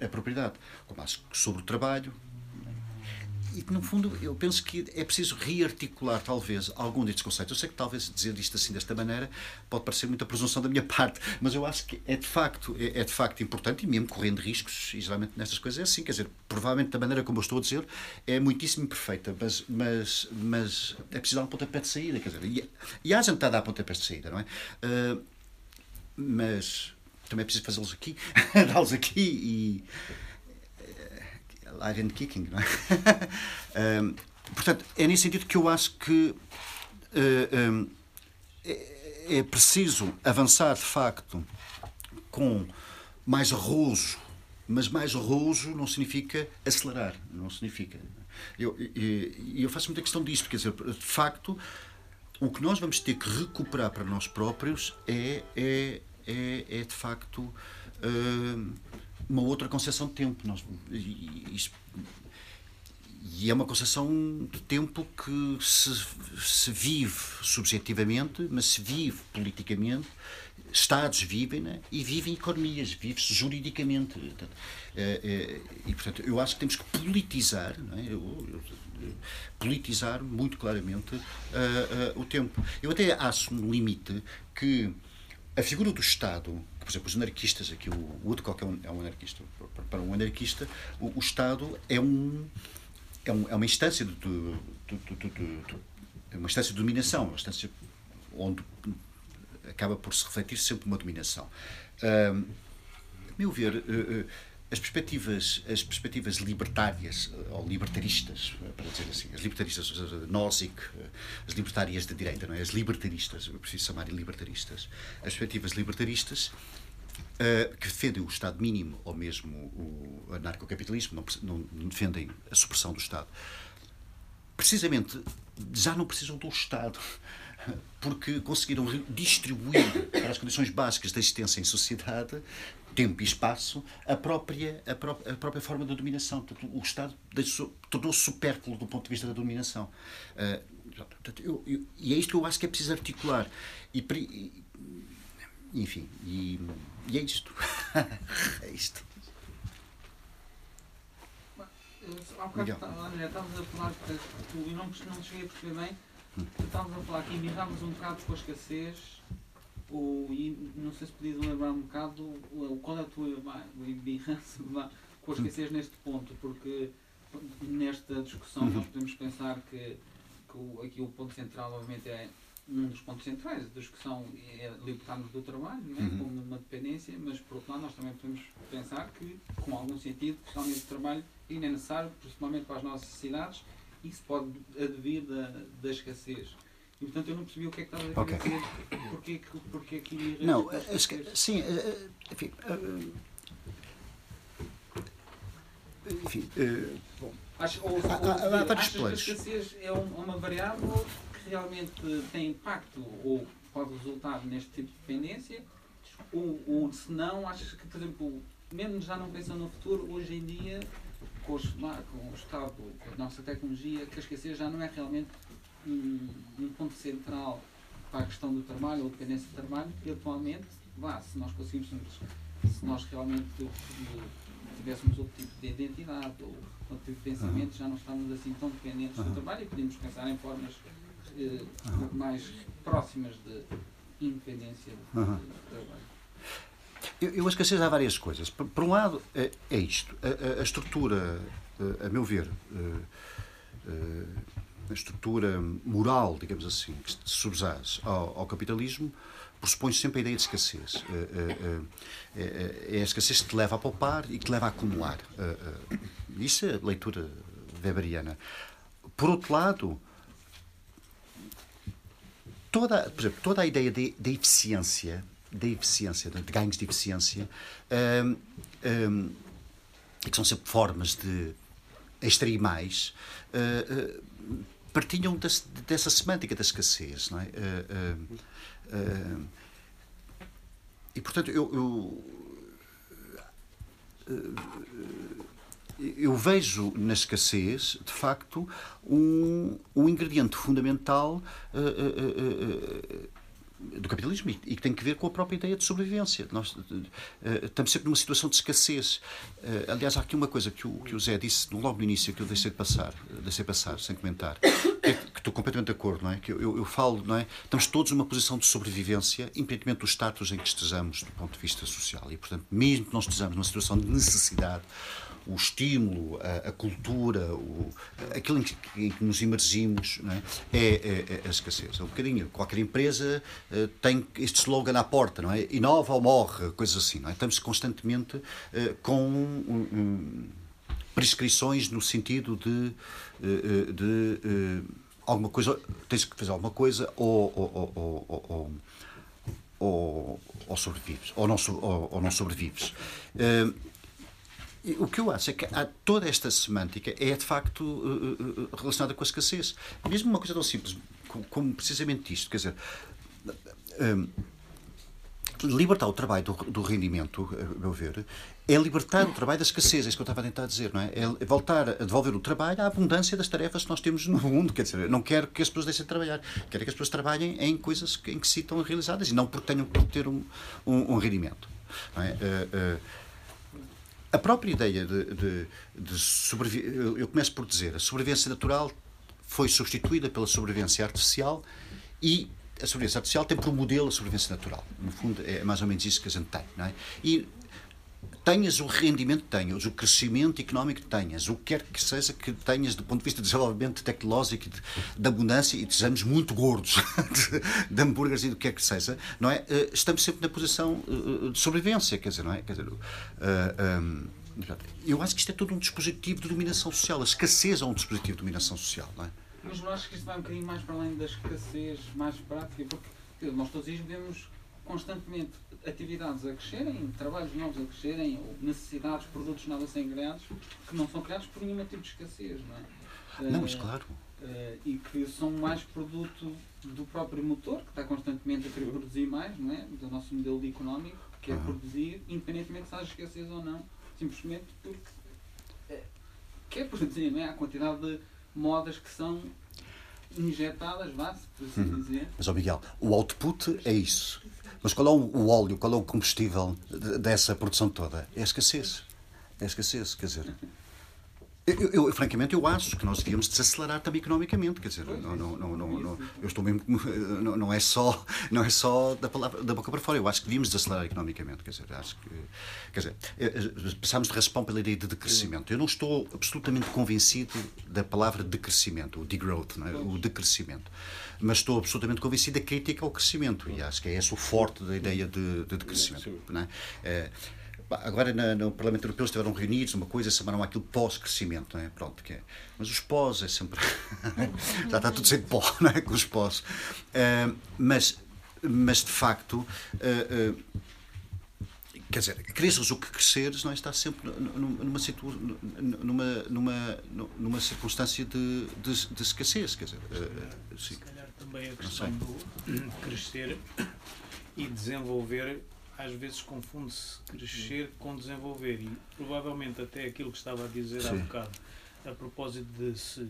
a, a propriedade, como acho que sobre o trabalho, e que, no fundo, eu penso que é preciso rearticular, talvez, algum destes conceitos. Eu sei que, talvez, dizer isto assim, desta maneira, pode parecer muita presunção da minha parte, mas eu acho que é de facto, é, é de facto importante, e mesmo correndo riscos, e geralmente nestas coisas é assim, quer dizer, provavelmente da maneira como eu estou a dizer, é muitíssimo perfeita, mas, mas, mas é preciso dar um pontapé de saída, quer dizer, e, e há gente a dar pontapés de saída, não é? Uh, mas também é preciso fazê-los aqui, dá-los aqui e Iron Kicking, não é? um, portanto, é nesse sentido que eu acho que uh, um, é, é preciso avançar, de facto, com mais arrojo, mas mais arrojo não significa acelerar, não significa. Eu, eu, eu faço muita questão disto, quer dizer, de facto, o que nós vamos ter que recuperar para nós próprios é, é, é, é de facto. Uh, uma outra concepção de tempo. Nós, e, é uma concepção de tempo que se, se vive subjetivamente, mas se vive politicamente. Estados vivem né? e vivem economias, vive-se juridicamente. Eh, eh, e, portanto, eu acho que temos que politizar, não é? eu, eu, politizar muito claramente uh, uh, o tempo. Eu até acho um limite que a figura do Estado por exemplo, os anarquistas, aqui o Woodcock é um, é um anarquista. Para um anarquista, o, o Estado é, um, é, um, é uma instância de, de, de, de, é uma instância de dominação, uma instância onde acaba por se refletir sempre uma dominação. A meu ver, uh, uh, as perspectivas, as perspectivas libertárias ou libertaristas, para dizer assim, as libertaristas, Nozick, as libertárias da direita, não é? As libertaristas, eu preciso chamar de libertaristas. As perspectivas libertaristas uh, que defendem o Estado mínimo ou mesmo o anarcocapitalismo, não, não defendem a supressão do Estado. Precisamente já não precisam do Estado porque conseguiram distribuir para as condições básicas da existência em sociedade tempo e espaço, a própria, a própria, a própria forma da dominação. Portanto, o Estado tornou-se supérfluo do ponto de vista da dominação. Uh, portanto, eu, eu, e é isto que eu acho que é preciso articular. E, e enfim, e, e, é isto. é isto. Há bocado, estavas a falar, tu, e não, não cheguei a perceber bem, estavas a falar que embirramos um bocado com a escassez o, e não sei se podias lembrar um bocado o, qual é a tua birrança com a esquecer neste ponto, porque nesta discussão uhum. nós podemos pensar que, que aqui o ponto central, obviamente, é um dos pontos centrais da discussão é libertarmos do trabalho, é? Uhum. como uma dependência, mas por outro lado nós também podemos pensar que, com algum sentido, realmente o trabalho ainda é necessário, principalmente para as nossas necessidades, isso pode advir da, da escassez. E portanto eu não percebi o que é que estava a dizer. Porquê, porquê que Não, sim, enfim. Enfim, bom. Acho, ou, há, há, há vários planos. que a escassez é uma variável que realmente tem impacto ou pode resultar neste tipo de dependência? Ou, ou se não, achas que, por exemplo, mesmo já não pensando no futuro, hoje em dia, com, os, com o Estado, com a nossa tecnologia, que a escassez já não é realmente um, um ponto central para a questão do trabalho ou dependência do trabalho, que atualmente vá, se nós conseguimos, se nós realmente tivéssemos outro tipo de identidade ou outro tipo de pensamento, já não estamos assim tão dependentes do trabalho e podemos pensar em formas eh, mais próximas de independência do trabalho. Eu, eu acho que há várias coisas. Por, por um lado, é, é isto. A, a, a, estrutura, eh, a meu ver, eh, a estrutura moral, digamos assim, que se ao, ao capitalismo, pressupõe sempre a ideia de escassez. É a escassez que te leva a poupar e que te leva a acumular. Isso é a leitura weberiana. Por outro lado, toda, por exemplo, toda a ideia de, de eficiência, de eficiência, de ganhos de eficiência, um, um, que são sempre formas de extrair mais, uh, uh, partilham desse, dessa semântica da escassez, não é? Uh, Uh, e portanto, eu, eu, eu, vejo na escassez, de facto, um, um ingrediente fundamental uh, uh, do capitalismo e que tem que ver com a própria ideia de sobrevivência. Nós uh, estamos sempre numa situação de escassez. Uh, aliás, há aqui uma coisa que o, que o Zé disse logo no início que eu deixei de passar, deixei passar sem comentar, é que estou completamente de acordo, não é? Que eu, eu, eu, falo, não é? Estamos todos numa posição de sobrevivência, independentemente do status em que estejamos do ponto de vista social. E, portanto, mesmo que não estejamos numa situação de necessidade, o estímulo, a, a cultura, o, aquilo em que, em que nos imergimos é? É, é, é, a escassez. É um bocadinho. Qualquer empresa uh, tem este slogan à porta, não é? Inova ou morre, coisas assim. Não é? Estamos constantemente uh, com um, um, prescrições no sentido de, uh, de alguma coisa, tens que fazer alguma coisa ou, ou, ou, ou ou, ou sobrevives, ou não, ou, ou não sobrevives. Uh, o que eu acho é que há toda esta semântica é de facto uh, uh, relacionada com a escassez. Mesmo uma coisa tão simples como, precisamente isto, quer dizer, um, libertar o trabalho do, do, rendimento, a meu ver, é libertar o trabalho da escassez, é isso que eu estava a tentar dizer, não é? É voltar a devolver o trabalho à abundância das tarefas que nós temos no mundo, quer dizer, não quero que as pessoas deixem de trabalhar, quero que as pessoas trabalhem em coisas em que se estão realizadas e não porque tenham que ter um, um, um rendimento. Não é? Uh, uh, a própria ideia de, de, de sobrevivência, eu começo por dizer, a sobrevivência natural foi substituída pela sobrevivência artificial e a sobrevivência artificial tem por modelo a sobrevivência natural. No fundo, é mais ou menos isso que a gente tem. Não é? E tenhas o rendimento que tenhas, o crescimento económico que tenhas, o que quer que seja que tenhas do ponto de vista de desenvolvimento tecnológico, de, de abundância, e estejamos muito gordos de, de hambúrgueres e do que quer que seja, não é? Eh, estamos sempre na posição eh, de sobrevivência, quer dizer, não é? Quer dizer, uh, eh, um, eu acho que isto é todo um dispositivo de dominação social. A escassez é um dispositivo de dominação social, não é? Mas não acho que isto vai um bocadinho mais para além da escassez mais prática, porque nós todos vemos constantemente atividades a crescerem, trabalhos novos a crescerem, ou necessidades, produtos novos a serem criados, que não são criados por nenhum tipo de escassez, não é? Não, mas eh, claro. Uh, e que são mais produto do próprio motor, que está constantemente a querer produzir mais, não é? Do nosso modelo de económico, que é produzir, independentemente se haja escassez ou não, simplesmente porque é, quer produzir, não é? A quantidade de modas que são injetadas, vá-se, por assim uhum. dizer. Mas, ó Miguel, o output é isso. Mas qual é o óleo, qual é o combustível dessa produção toda? É a escassez. É a escassez, quer dizer. Eu, eu, francamente, eu acho que nós devíamos desacelerar também economicamente, quer dizer, não, não, não, não, eu estou mesmo, não, não é só, não é só da palavra da boca para fora. Eu acho que devíamos desacelerar economicamente, quer dizer, acho que, quer dizer, eh, eh, passámos de raspão pela ideia de decrescimento. Eu não estou absolutamente convencido da palavra decrescimento, o degrowth, não é? o decrescimento, mas estou absolutamente convencido da crítica ao crescimento e acho que é esse o forte da ideia de, de decrescimento, não é? é Agora na, no Parlamento Europeu estiveram reunidos, uma coisa, chamaram aquilo pós-crescimento, não é? Pronto, que é. Mas os pós é sempre. Já está tudo de pó, não é? Com os pós. Uh, mas, mas, de facto, uh, uh, quer dizer, cresces o que cresceres, não é? Está sempre numa, situ... numa, numa, numa circunstância de, de, de escassez, quer dizer. Se calhar também a questão do crescer e desenvolver às vezes confunde-se crescer com desenvolver. E provavelmente até aquilo que estava a dizer Sim. há bocado a propósito de se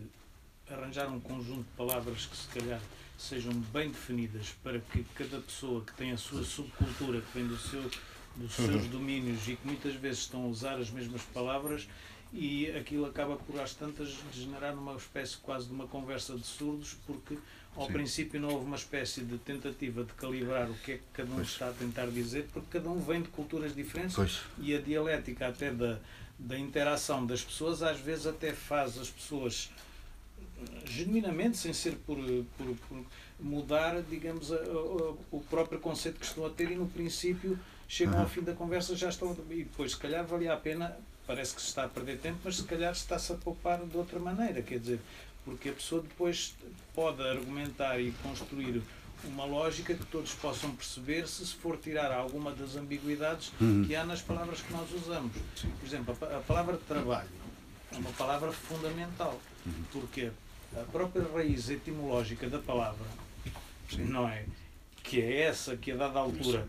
arranjar um conjunto de palavras que se calhar sejam bem definidas para que cada pessoa que tem a sua subcultura, que vem do seu, dos seus domínios e que muitas vezes estão a usar as mesmas palavras e aquilo acaba por às tantas degenerar numa espécie quase de uma conversa de surdos porque ao Sim. princípio não houve uma espécie de tentativa de calibrar o que é que cada um Pois. está a tentar dizer porque cada um vem de culturas diferentes Pois. e a dialética até da, da interação das pessoas às vezes até faz as pessoas eh, genuinamente, sem ser por, por, por mudar, digamos, a- a- o próprio conceito que estão a ter e no princípio chegam ao fim da conversa já estão e depois se calhar valia a pena, parece que se está a perder tempo, mas se calhar está-se a poupar de outra maneira, quer dizer, porque a pessoa depois pode argumentar e construir uma lógica que todos possam perceber se se for tirar alguma das ambiguidades Uhum. que há nas palavras que nós usamos. Por exemplo, a a palavra trabalho é uma palavra fundamental, porque a própria raiz etimológica da palavra, não é? Que é essa que a dada altura,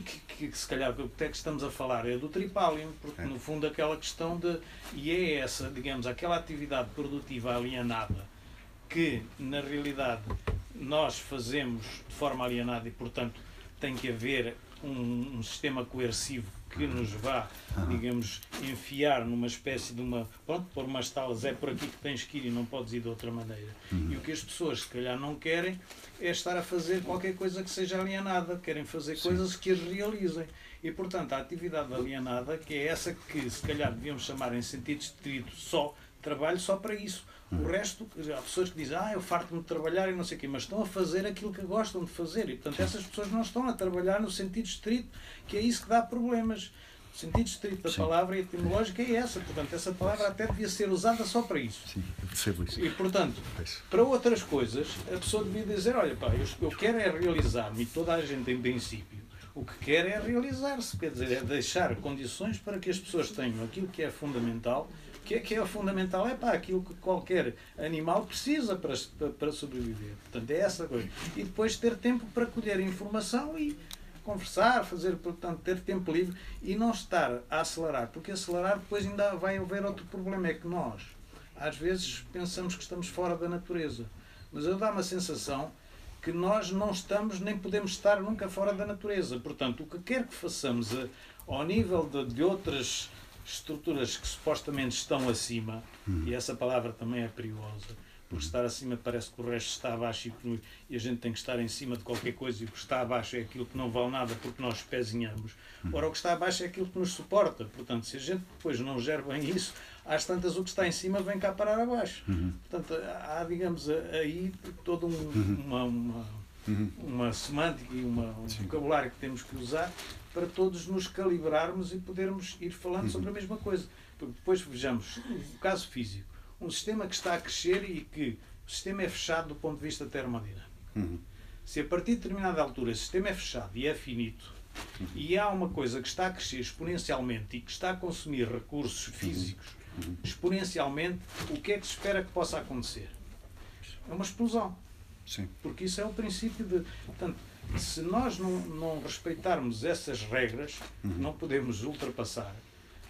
que, que se calhar até que estamos a falar é do tripalium, porque É. no fundo aquela questão de. E é essa, digamos, aquela atividade produtiva alienada que na realidade nós fazemos de forma alienada e portanto tem que haver um, um sistema coercivo que nos vá, digamos, enfiar numa espécie de uma. Pronto, pôr umas talas, é por aqui que tens que ir e não podes ir de outra maneira. E o que as pessoas, se calhar, não querem é estar a fazer qualquer coisa que seja alienada, querem fazer coisas que as realizem. E, portanto, a atividade alienada, que é essa que, se calhar, devíamos chamar em sentido estrito só trabalho só para isso. O resto, há pessoas que dizem, ah, eu farto-me de trabalhar e não sei o quê, mas estão a fazer aquilo que gostam de fazer. E, portanto, essas pessoas não estão a trabalhar no sentido estrito, que é isso que dá problemas. O sentido estrito da palavra etimológica é essa. Portanto, essa palavra até devia ser usada só para isso. Sim, eu percebo isso. E, portanto, Pois. para outras coisas, a pessoa devia dizer, olha pá, eu, eu quero é realizar-me, e toda a gente em princípio, o que quer é realizar-se, quer dizer, é deixar condições para que as pessoas tenham aquilo que é fundamental, que é que é fundamental? É pá, aquilo que qualquer animal precisa para, para, para sobreviver. Portanto, é essa coisa. E depois ter tempo para colher informação e conversar, fazer, portanto, ter tempo livre e não estar a acelerar, porque acelerar depois ainda vai haver outro problema, é que nós, às vezes, pensamos que estamos fora da natureza, mas eu dá-me a sensação que nós não estamos nem podemos estar nunca fora da natureza. Portanto, o que quer que façamos a- ao nível de, de outras estruturas que supostamente estão acima, e essa palavra também é perigosa, porque estar acima parece que o resto está abaixo e, e a gente tem que estar em cima de qualquer coisa e o que está abaixo é aquilo que não vale nada porque nós pezinhamos. Ora, o que está abaixo é aquilo que nos suporta. Portanto, se a gente depois não gera bem isso, às tantas o que está em cima vem cá parar abaixo. Portanto, há, digamos, aí todo um, uma, uma, uma semântica e uma, um vocabulário que temos que usar para todos nos calibrarmos e podermos ir falando sobre a mesma coisa. Porque depois vejamos, o caso físico, um sistema que está a crescer e que o sistema é fechado do ponto de vista termodinâmico. Uhum. Se a partir de determinada altura o sistema é fechado e é finito, e há uma coisa que está a crescer exponencialmente e que está a consumir recursos físicos exponencialmente, o que é que se espera que possa acontecer? É uma explosão. Sim. Porque isso é o princípio de. Portanto, se nós não, não respeitarmos essas regras, não podemos ultrapassar,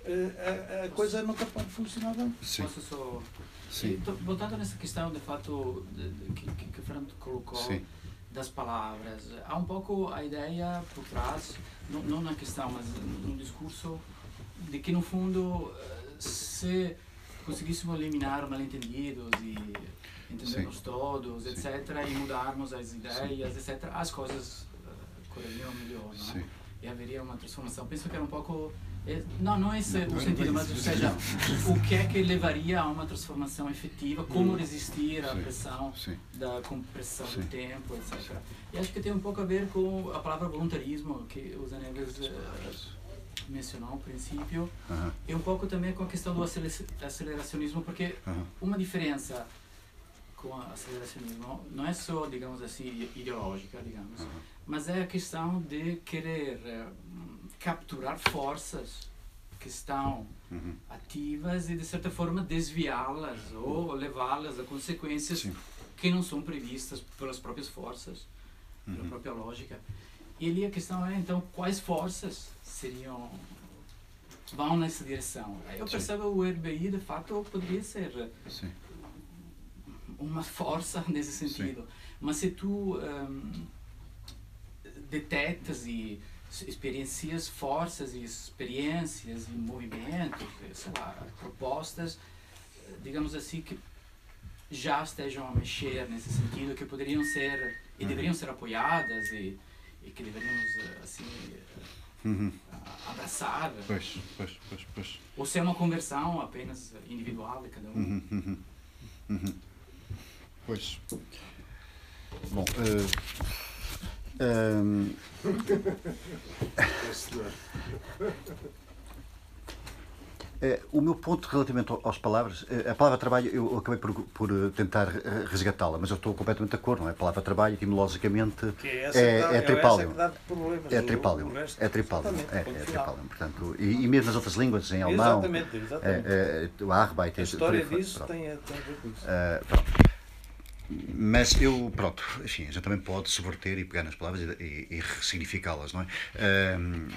eh, a, a coisa nunca pode funcionar bem. Sim. Posso só. Sim. Tô- voltando nessa questão, de fato, de, de, que, que que o Fernando colocou, Sim. das palavras, há um pouco a ideia por trás, não, não na questão, mas no discurso, de que no fundo, eh, se conseguíssemos eliminar mal-entendidos e entendermos Sim. todos, Sim. etc., e mudarmos as ideias, etc., as coisas eh, correriam melhor, não é? Sim. e haveria uma transformação. Penso que era um pouco. é, Não, não esse Não, o não é sentido, mas ou seja, o que é que levaria a uma transformação efetiva, como resistir à Sim. pressão Sim. da compressão Sim. do tempo, etc. E acho que tem um pouco a ver com a palavra voluntarismo, que o Zaneves eh, mencionou ao princípio, Aham. e um pouco também com a questão do acelera- aceleracionismo, porque Aham. uma diferença com o aceleracionismo não é só, digamos assim, ideológica, digamos, Aham. mas é a questão de querer eh, capturar forças que estão Uhum. ativas e de certa forma desviá-las ou levá-las a consequências Sim. que não são previstas pelas próprias forças, pela Uhum. própria lógica. E ali a questão é então quais forças seriam vão nessa direção. Eu Sim. percebo o RBI de fato poderia ser Sim. Uma força nesse sentido. Sim. Mas se tu um, detectas e experiencias forças e experiências e movimentos, sei lá, propostas, digamos assim, que já estejam a mexer nesse sentido, que poderiam ser e uhum. deveriam ser apoiadas e, e que deveríamos assim uhum. abraçar. Pois, pois, pois, pois. Ou ser uma conversão apenas individual de cada um. Uhum, uhum, uhum. Pois. Bom, uh, um... É, o meu ponto relativamente às palavras, é, a palavra trabalho, eu acabei por, por tentar resgatá-la, mas eu estou completamente de acordo, não é? A palavra trabalho, etimologicamente, é, é, é tripálium. É tripálium. É tripálium. É, é tripálium. Portanto, e, e, mesmo nas outras línguas, em alemão. Exatamente, exatamente. É, é, o Arbeit. A história disso tem, tem a ver com isso. Mas eu, pronto, enfim, a gente também pode subverter e pegar nas palavras e, e, e ressignificá-las, não é? Uh,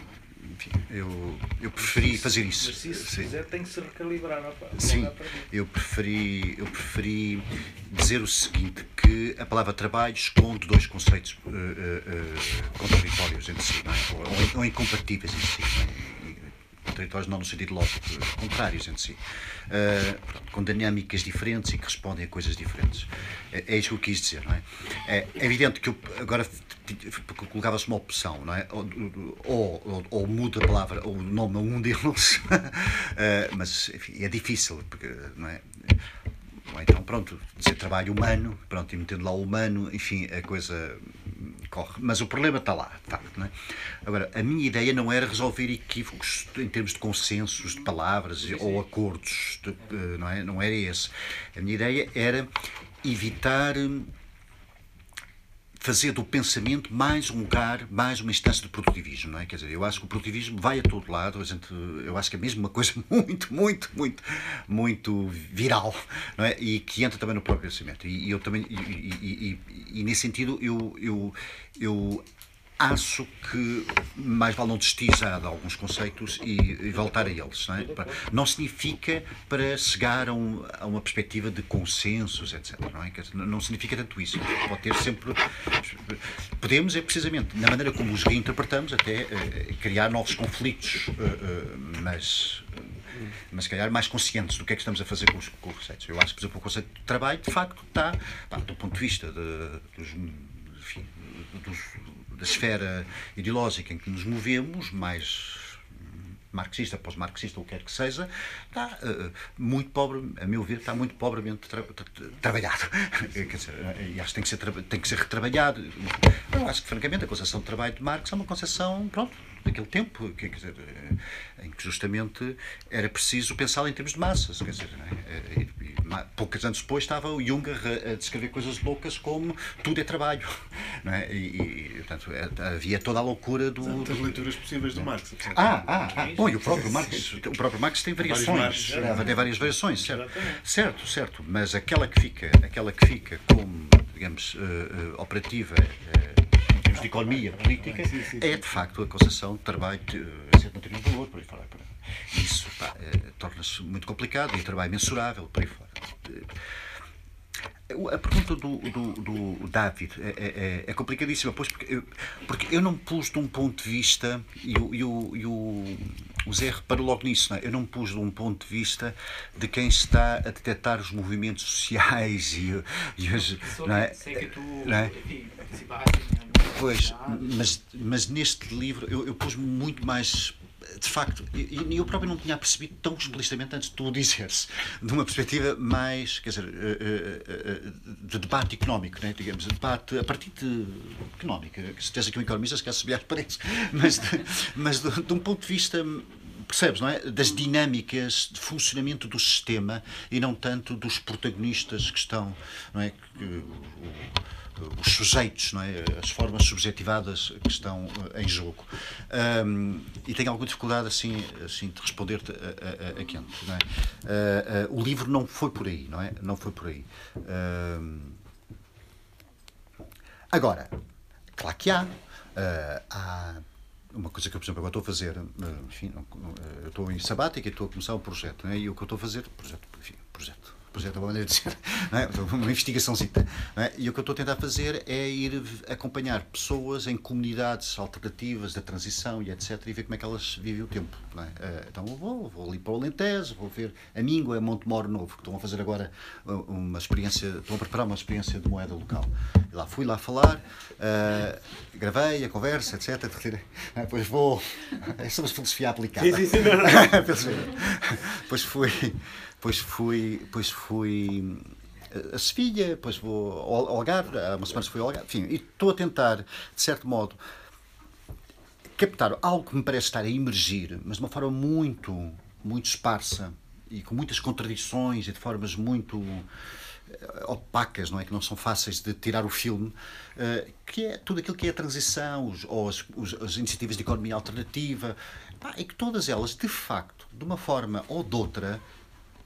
enfim, eu, eu preferi fazer isso. Mas se isso Sim. quiser, tem que se recalibrar. Não Sim, eu preferi, eu preferi dizer o seguinte, que a palavra trabalho esconde dois conceitos uh, uh, uh, contraditórios entre si, é? ou, ou, ou, incompatíveis entre si. Contraditórios não no sentido lógico, contrários entre si. Uh, com dinâmicas diferentes e que respondem a coisas diferentes. É, é isso que eu quis dizer, não é? É, é evidente que eu agora colocava-se uma opção, não é? Ou, ou, ou, muda a palavra, ou o nome a um deles, uh, mas enfim, é difícil, porque, não é? Ou então, pronto, dizer trabalho humano, pronto, e metendo lá o humano, enfim, a coisa Mas o problema está lá, de facto. É? Agora, a minha ideia não era resolver equívocos em termos de consensos, de palavras sim, sim. ou acordos, de, eh, não, é? não era esse. A minha ideia era evitar fazer do pensamento mais um lugar, mais uma instância de produtivismo, não é? Quer dizer, eu acho que o produtivismo vai a todo lado, a gente, eu acho que é mesmo uma coisa muito, muito, muito, muito viral, não é? E que entra também no próprio pensamento. E, eu também, e, e, e, e nesse sentido, eu, eu, eu acho que mais vale não desistir já de alguns conceitos e, e voltar a eles. Não, é? não significa para chegar a, um, a, uma perspectiva de consensos, etc. Não, é? não significa tanto isso. Pode ter sempre. Podemos, é precisamente, na maneira como os reinterpretamos, até uh, criar novos conflitos, uh, uh, mas mas se calhar mais conscientes do que é que estamos a fazer com os, com os conceitos. Eu acho que, por exemplo, o conceito de trabalho, de facto, está, pá, do ponto de vista de, dos, enfim, dos, da esfera ideológica em que nos movemos, mais marxista, pós-marxista, o que quer que seja, está uh, muito pobre, a meu ver, está muito pobremente tra tra trabalhado. Quer dizer, e acho que tem que ser, tem que ser retrabalhado. Eu acho que, francamente, a concepção de trabalho de Marx é uma concepção, pronto, daquele tempo, quer dizer, eh, em que justamente era preciso pensá-la em termos de massas. Quer dizer, é? e, e, poucos anos depois estava o Jung a, a descrever coisas loucas como tudo é trabalho. É? e, e portanto, é, havia toda a loucura do. Tantas leituras possíveis do Marx. Ah, ah, ah. Bom, e o próprio Marx, o próprio Marx tem variações. Tem várias variações, certo? Certo, certo. Mas aquela que fica, aquela que fica como, digamos, uh, uh, operativa. Uh, termos de economia política, é de facto a concessão de trabalho de, uh, não teria um valor, por aí fora. Isso uh, torna-se muito complicado e trabalho mensurável, por aí fora. A pergunta do, do, do David é, é, é, é, complicadíssima, pois porque eu, porque eu não pus de um ponto de vista, e o, e o, e o, o Zé reparou logo nisso, não é? eu não pus de um ponto de vista de quem está a detectar os movimentos sociais e, e os. Não é? Sei que tu, não é? enfim, Pois, mas, mas neste livro eu, eu pus muito mais de facto, e eu próprio não tinha percebido tão explicitamente antes de tu dizeres, de uma perspectiva mais, quer dizer, eh, eh, eh, de debate económico, né? digamos, de debate a partir de económica. Se tens aqui um economista, se quer subir às paredes, mas, de, mas de, de um ponto de vista percebes, não é? Das dinâmicas de funcionamento do sistema e não tanto dos protagonistas que estão, não é? os sujeitos, não é? as formas subjetivadas que estão eh, em jogo. Um, e tenho alguma dificuldade assim, assim de responder-te a, a, a. Não é? Uh, uh, o livro não foi por aí, não é? Não foi por aí. Um, agora, claro que há. Uh, há uma coisa que eu, por exemplo, agora estou a fazer, enfim, eu estou em sabática e estou a começar um projeto, não é? e o que eu estou a fazer, projeto, enfim, projeto, projeto é uma maneira de dizer, é? uma investigaçãozita. Não é? E o que eu estou a tentar fazer é ir acompanhar pessoas em comunidades alternativas da transição e etc. e ver como é que elas vivem o tempo. É? Eh, então eu vou, vou ali para o Alentejo, vou ver a Míngua, a Montemoro Novo, que estão a fazer agora uh, uma experiência, estão a preparar uma experiência de moeda local. E lá fui lá falar, uh, gravei a conversa, etc. Depois vou. É sobre filosofia aplicada. Sim, sim, sim. Depois fui depois fui, depois fui a Sevilha, depois vou ao Algarve, há umas semanas fui ao Algarve, enfim, e estou a tentar, de certo modo, captar algo que me parece estar a emergir, mas de uma forma muito, muito esparsa e com muitas contradições e de formas muito eh, opacas, não é? Que não são fáceis de tirar o filme, uh, que é tudo aquilo que é a transição, os, ou as, os, as iniciativas de economia alternativa, e que todas elas, de facto, de uma forma ou de outra,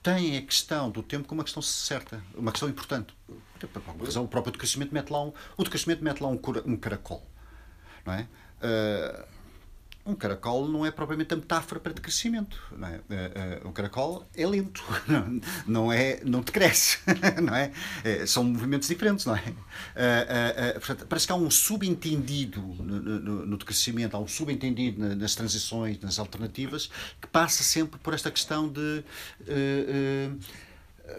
têm a questão do tempo como uma questão certa, uma questão importante. Por alguma razão, o próprio decrescimento mete lá um, o decrescimento mete lá um, um caracol. Não é? Uh, um caracol não é propriamente a metáfora para decrescimento. Não é? Uh, uh, um caracol é lento, não, é, não decresce. Não é? é são movimentos diferentes, não é? Uh, portanto, parece que há um subentendido no, no, no decrescimento, há um subentendido nas transições, nas alternativas, que passa sempre por esta questão de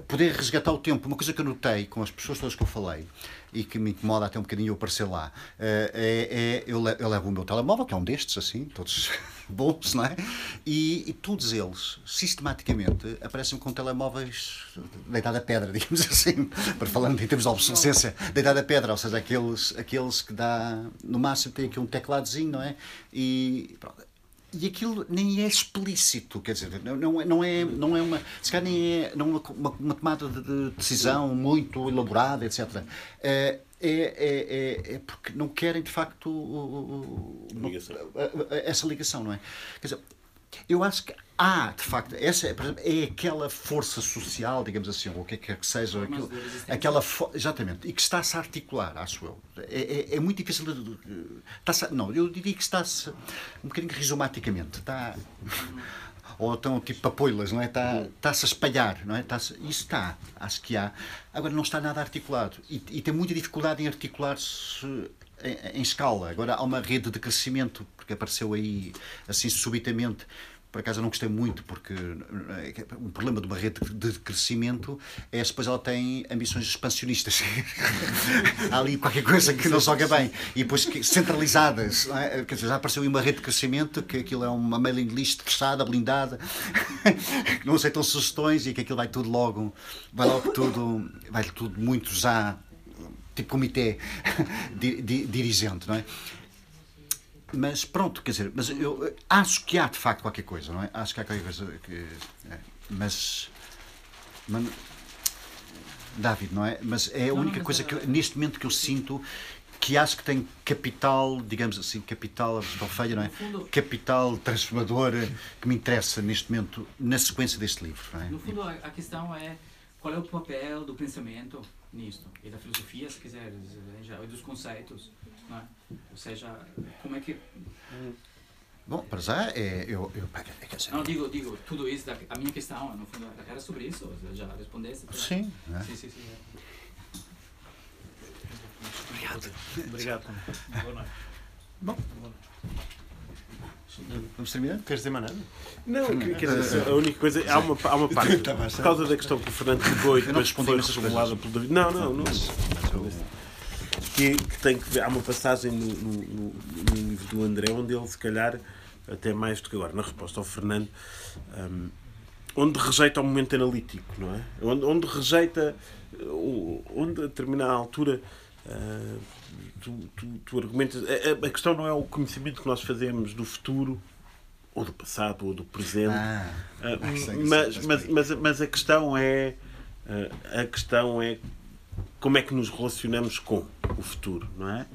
poder resgatar o tempo. Uma coisa que eu notei com as pessoas todas que eu falei e que me incomoda até um bocadinho eu aparecer lá eh, é, é eu, levo o meu telemóvel, que é um destes, assim, todos bons, não é? E, e todos eles, sistematicamente, aparecem com telemóveis deitados a pedra, digamos assim, para falando em termos de obsolescência, deitados a pedra, ou seja, aqueles, aqueles que dá, no máximo tem aqui um tecladozinho, não é? E pronto e aquilo nem é explícito, quer dizer, não, é, não, é, não é uma. Se calhar nem é não é uma, uma tomada de decisão muito elaborada, etc. É, é, é, é, porque não querem, de facto, ligação. essa ligação, não é? Quer dizer, eu acho que há, de facto, essa é, é aquela força social, digamos assim, ou o que quer que seja, aquilo, aquela exatamente, e que está-se a articular, acho eu. É, é, é muito difícil de. Está não, eu diria que está-se um bocadinho rizomaticamente. Está. Ou então tipo papoilas, não é? Está, está-se a espalhar, não é? Está isso está, acho que há. Agora não está nada articulado. E, e tem muita dificuldade em articular-se em, em, escala. Agora há uma rede de crescimento, porque apareceu aí assim subitamente por acaso eu não gostei muito, porque o problema de uma rede de crescimento é depois ela tem ambições expansionistas. Há ali qualquer coisa que não joga bem. E depois centralizadas. É? Quer dizer, já apareceu uma rede de crescimento, que aquilo é uma mailing list fechada, blindada, que não aceitam sugestões e que aquilo vai tudo logo, vai logo tudo, vai tudo muito já, tipo comitê dirigente, não é? Mas pronto, quer dizer, mas eu acho que há de facto qualquer coisa, não é? Acho que há qualquer coisa que. É, mas. David, não é? Mas é a única coisa que eu, neste momento que eu sinto que acho que tem capital, digamos assim, capital feia, não é? Capital transformador que me interessa neste momento na sequência deste livro. Não é? No fundo, a questão é qual é o papel do pensamento nisto e da filosofia, se quiseres, e dos conceitos não é? Ou seja, como é que. Bom, para já, é, eu, eu Não, digo, digo, tudo isso, da, a minha questão, no fundo, era sobre isso, já respondeste. Sim. É. Sim, sim, sim. Obrigado. Obrigado. Boa noite. Bom. Vamos terminar? Queres dizer mais nada? Não, quer dizer, a única coisa. Há uma, há uma parte. Por causa da questão que o Fernando pegou e depois foi reformulada pelo David. Não, não, não. Mas, mas, que, que, tem que ver. Há uma passagem no, no, no, livro do André onde ele, se calhar, até mais do que agora, na resposta ao Fernando, um, onde rejeita o momento analítico, não é? Onde, onde rejeita, onde a determinada altura. Uh, tu, tu, tu argumentas. A, a, questão não é o conhecimento que nós fazemos do futuro, ou do passado, ou do presente. Ah, uh, mas, mas, mas, mas, a questão é. Uh, a questão é como é que nos relacionamos com o futuro, não é?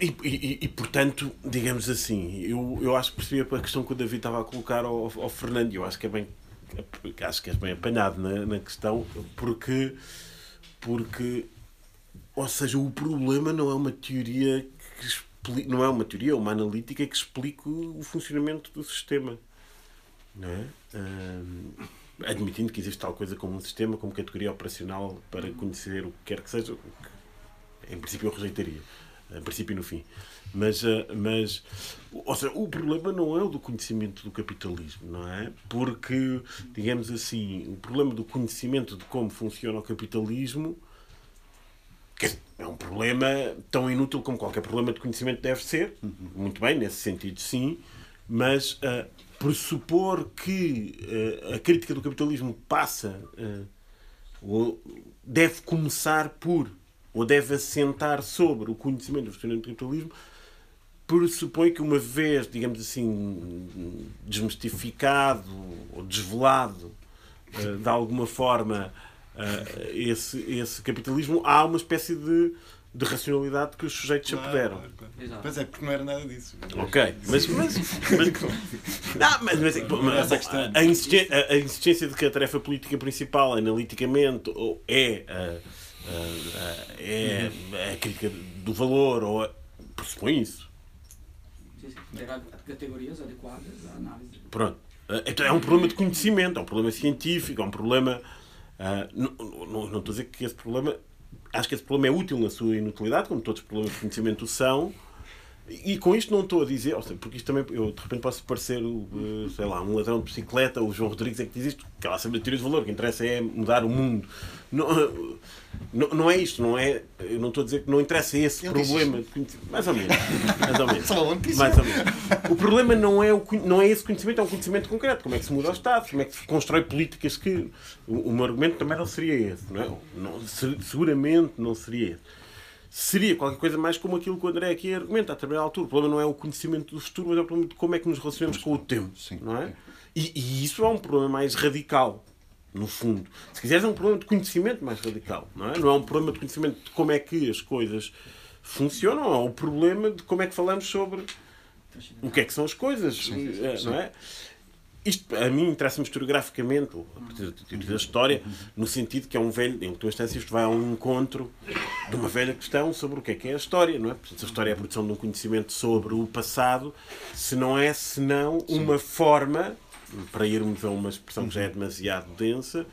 E, e, e, portanto, digamos assim, eu, eu acho que percebi a questão que o David estava a colocar ao, ao Fernando, e eu acho que é bem acho que és bem apanhado na, na questão, porque, porque, ou seja, o problema não é uma teoria que explica, não é uma teoria, é uma analítica que explique o funcionamento do sistema. Não é? Admitindo que existe tal coisa como um sistema, como categoria operacional para conhecer o que quer que seja, em princípio eu rejeitaria, em princípio e no fim. Mas, eh, mas ou seja, o problema não é o do conhecimento do capitalismo, não é? Porque, digamos assim, o problema do conhecimento de como funciona o capitalismo é um problema tão inútil como qualquer problema de conhecimento deve ser. Muito bem, nesse sentido, sim. Mas uh, pressupor que uh, a crítica do capitalismo passa, uh, ou deve começar por, ou deve assentar sobre o conhecimento do funcionamento do capitalismo, pressupõe que uma vez, digamos assim, desmistificado ou desvelado de alguma forma uh, esse, esse capitalismo, há uma espécie de, de racionalidade que os sujeitos claro, apoderam. Claro, claro. Pois é, porque não era nada disso. Ok, mas. mas, mas, não, mas, mas, mas a, a, insistência, a, insistência de que a tarefa política principal, analiticamente, é a, é a crítica do valor, ou a, pressupõe isso. Categorias adequadas à análise. Pronto. Então é um problema de conhecimento, é um problema científico, é um problema Uh, não, não, não, estou a dizer que esse problema. Acho que esse problema é útil na sua inutilidade, como todos os problemas de conhecimento são. E com isto não estou a dizer, seja, porque isto também, eu de repente posso parecer, uh, sei lá, um ladrão de bicicleta, o João Rodrigues é que diz isto, que ela sabe a teoria de valor, o que interessa é mudar o mundo. Não, não, não é isto, não é. Eu não estou a dizer que não interessa esse eu problema. Mais ou menos. Mais ou menos. mais ou menos. O problema não é, o, não é esse conhecimento, é um conhecimento concreto. Como é que se muda o Estado, como é que se constrói políticas que. O, o meu argumento também não seria esse. Não é? não, seguramente não seria esse. Seria qualquer coisa mais como aquilo que o André aqui argumenta a determinada altura. O problema não é o conhecimento do futuro, mas é o problema de como é que nos relacionamos com o tempo. Sim. Não é? E, e isso é um problema mais radical no fundo. Se quiseres, é um problema de conhecimento mais radical. Não é, não é um problema de conhecimento de como é que as coisas funcionam, é um problema de como é que falamos sobre o que é que são as coisas. Sim, sim, sim. Não é? Isto, a mim, interessa-me historiograficamente, a partir da história, no sentido que é um velho, em última instância, isto vai a um encontro de uma velha questão sobre o que é que é a história, não é? Portanto, a história é a produção de um conhecimento sobre o passado, se não é senão uma forma para irmos a uma expressão que já é uhum. demasiado densa,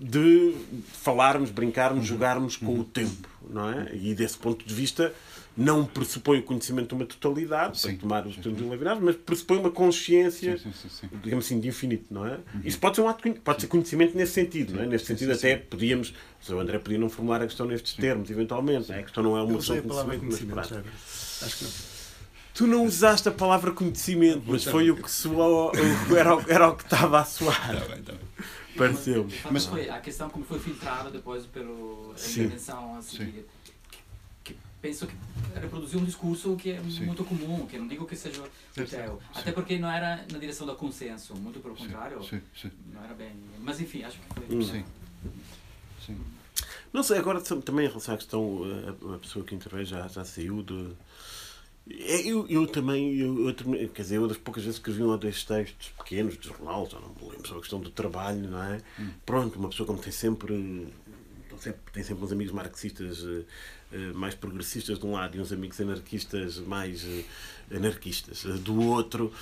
de falarmos, brincarmos, uhum. jogarmos com o uhum. tempo, não é? E desse ponto de vista não pressupõe o conhecimento de uma totalidade, sim, para tomar os termos ilevináveis, mas pressupõe uma consciência, sim, sim, digamos assim, de infinito, não é? Uhum. Isso pode ser um ato, pode ser conhecimento nesse sentido, não é? Nesse sentido até podíamos, o André podia não formular a questão nestes termos, eventualmente, é? a questão não é uma questão de conhecimento, conhecimento mas Acho que não. Tu não usaste a palavra conhecimento, mas foi o que soou, era, era o que estava a soar. Tá bem, tá bem. Pareceu. Mas foi a questão como foi filtrada depois pela intervenção a seguir. Que penso que reproduziu um discurso que é Sim. muito comum, que não digo que seja o teu. Até porque não era na direção do consenso, muito pelo contrário. Sim. Sim. Não era bem. Mas enfim, acho que foi. Sim. Sim. Não sei, agora também em relação à questão, a, a pessoa que interveio já, já saiu de é, eu, eu também, eu, eu, quer dizer, eu das poucas vezes que escrevi um ou dois textos pequenos de jornal, já não me lembro sobre a questão do trabalho, não é? Hum. Pronto, uma pessoa como tem sempre, tem sempre uns amigos marxistas uh, mais progressistas de um lado e uns amigos anarquistas mais uh, anarquistas do outro,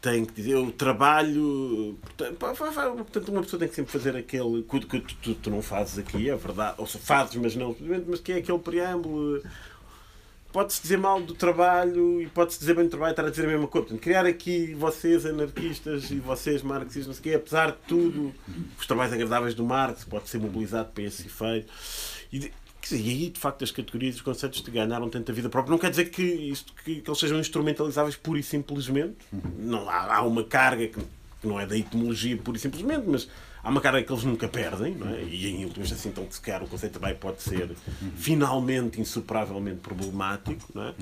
tem que dizer, o trabalho. Portanto, portanto, uma pessoa tem que sempre fazer aquele. que tu, tu, tu não fazes aqui, é verdade. Ou seja, fazes, mas não. Mas que é aquele preâmbulo pode-se dizer mal do trabalho e pode-se dizer bem do trabalho e estar a dizer a mesma coisa. Portanto, criar aqui vocês anarquistas e vocês marxistas, não sei o quê, apesar de tudo, os trabalhos agradáveis do Marx pode ser mobilizado para esse efeito. E, dizer, e aí, de facto, as categorias e os conceitos te ganharam tanta vida própria. Não quer dizer que, isto, que, que eles sejam instrumentalizáveis pura e simplesmente. Não, há, há uma carga que, que não é da etimologia pura e simplesmente, mas há uma carga que eles nunca perdem, não é? e em últimas assim, então, se calhar o conceito também pode ser finalmente insuperavelmente problemático, não é?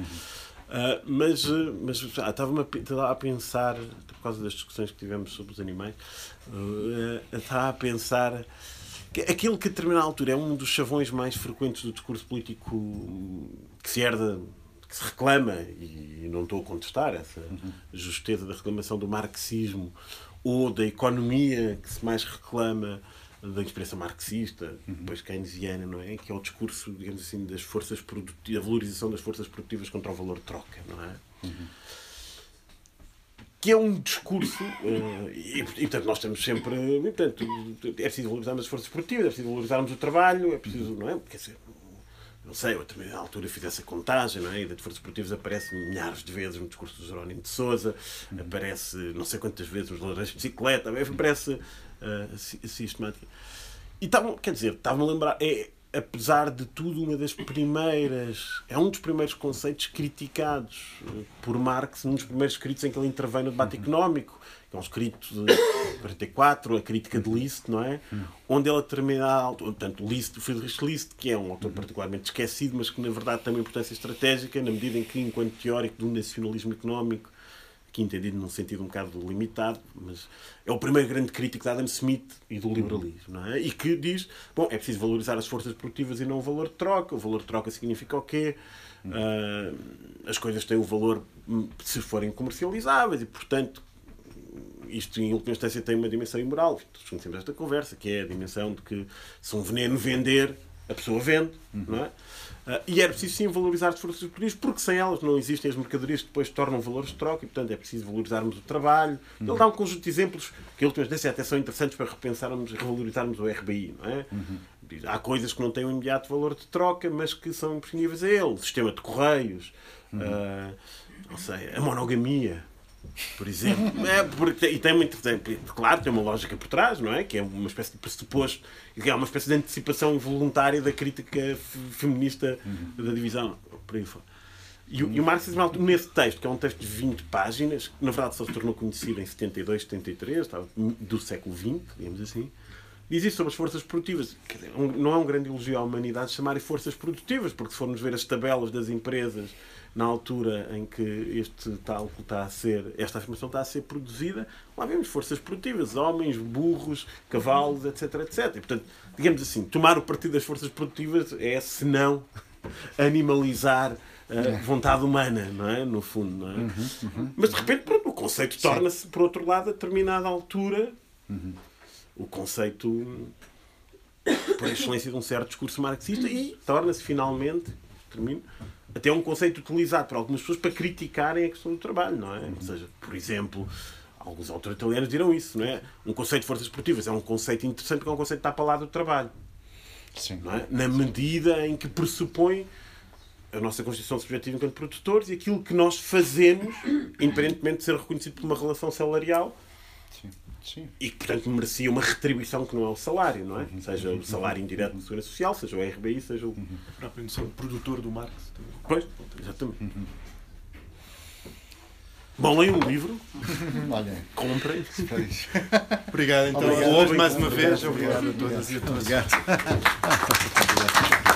Uh, mas mas ah, estava-me a, a pensar, por causa das discussões que tivemos sobre os animais, uh, estava a pensar aquilo que a determinada altura é um dos chavões mais frequentes do discurso político que se herda que se reclama, e não estou a contestar essa justeza da reclamação do marxismo ou da economia que se mais reclama da inspiração marxista, depois keynesiana, não é? Que é o discurso, digamos assim, das forças produtivas, a valorização das forças produtivas contra o valor de troca, não é? Uhum. Que é um discurso, uh, e, e, portanto nós temos sempre, portanto, é preciso valorizarmos as forças produtivas, é preciso valorizarmos o trabalho, é preciso, não é? Quer dizer, não sei, eu também na altura fiz essa contagem, não é? E de forças produtivas aparece milhares de vezes no discurso do Jerónimo de Souza, aparece não sei quantas vezes nos ladrões de bicicleta, aparece uh, sistemática. E estavam, quer dizer, estavam a lembrar, é, apesar de tudo, uma das primeiras. É um dos primeiros conceitos criticados eh, por Marx, um dos primeiros escritos em que ele intervém no debate uhum. económico, que é um escrito de 44, a crítica de Liszt, não é? Uhum. Onde ele, a determinada portanto, Liszt, Friedrich List, que é um autor uhum. particularmente esquecido, mas que na verdade tem uma importância estratégica, na medida em que, enquanto teórico do nacionalismo económico, aqui entendido num sentido um bocado limitado, mas é o primeiro grande crítico de Adam Smith e do liberalismo, não é? E que diz, bom, é preciso valorizar as forças produtivas e não o valor de troca. O valor de troca significa o quê? Uh, as coisas têm o valor se forem comercializáveis e, portanto, isto em última instância tem uma dimensão imoral. Conhecemos esta conversa, que é a dimensão de que se um veneno vender, a pessoa vende, não é? Uh, e era preciso sim valorizar as forças produtivas, porque sem elas não existem as mercadorias que depois tornam valores de troca e, portanto, é preciso valorizarmos o trabalho. Uhum. Ele dá um conjunto de exemplos que, em últimas vezes, até são interessantes para repensarmos e revalorizarmos o RBI. Não é? Uhum. Há coisas que não têm um imediato valor de troca, mas que são imprescindíveis a ele. O sistema de correios, uhum. uh, não sei, a monogamia por exemplo. É, porque, e tem muito. claro, tem uma lógica por trás, não é? Que é uma espécie de pressuposto, que é uma espécie de antecipação involuntária da crítica feminista uhum. da divisão. Por aí fora. E, e, o Marx, nesse texto, que é um texto de 20 páginas, que na verdade só se tornou conhecido em 72, 73, do século XX, digamos assim, diz isso sobre as forças produtivas. Dizer, não é um grande elogio à humanidade chamar forças produtivas, porque se formos ver as tabelas das empresas na altura em que este tal está a ser, esta afirmação está a ser produzida, lá vemos forças produtivas, homens, burros, cavalos, etc, etc. E, portanto, digamos assim, tomar o partido das forças produtivas é, se não, animalizar a vontade humana, não é? No fundo, não é? Uhum, uhum, Mas de repente, pronto, o conceito torna-se, por outro lado, a determinada altura, uhum. o conceito por excelência de um certo discurso marxista e torna-se finalmente, termino, até um conceito utilizado por algumas pessoas para criticarem a questão do trabalho, não é? Ou seja, por exemplo, alguns autores italianos dirão isso, não é? Um conceito de forças esportivas é um conceito interessante porque é um conceito que está para lá do trabalho. Sim. Não é? Na medida em que pressupõe a nossa constituição subjetiva enquanto produtores e aquilo que nós fazemos, independentemente de ser reconhecido por uma relação salarial, Sim. E que, portanto, merecia uma retribuição que não é o salário, não é? Uhum. Seja o salário indireto da Segurança Social, seja o RBI, seja o. Uhum. A própria noção de produtor do Marx. Também. Pois, exatamente. Uhum. Bom, leiam um livro. Olha. Comprem. Obrigado, então. Obrigado. Hoje, mais uma vez. Obrigado, obrigado a todas e a todos. Obrigado.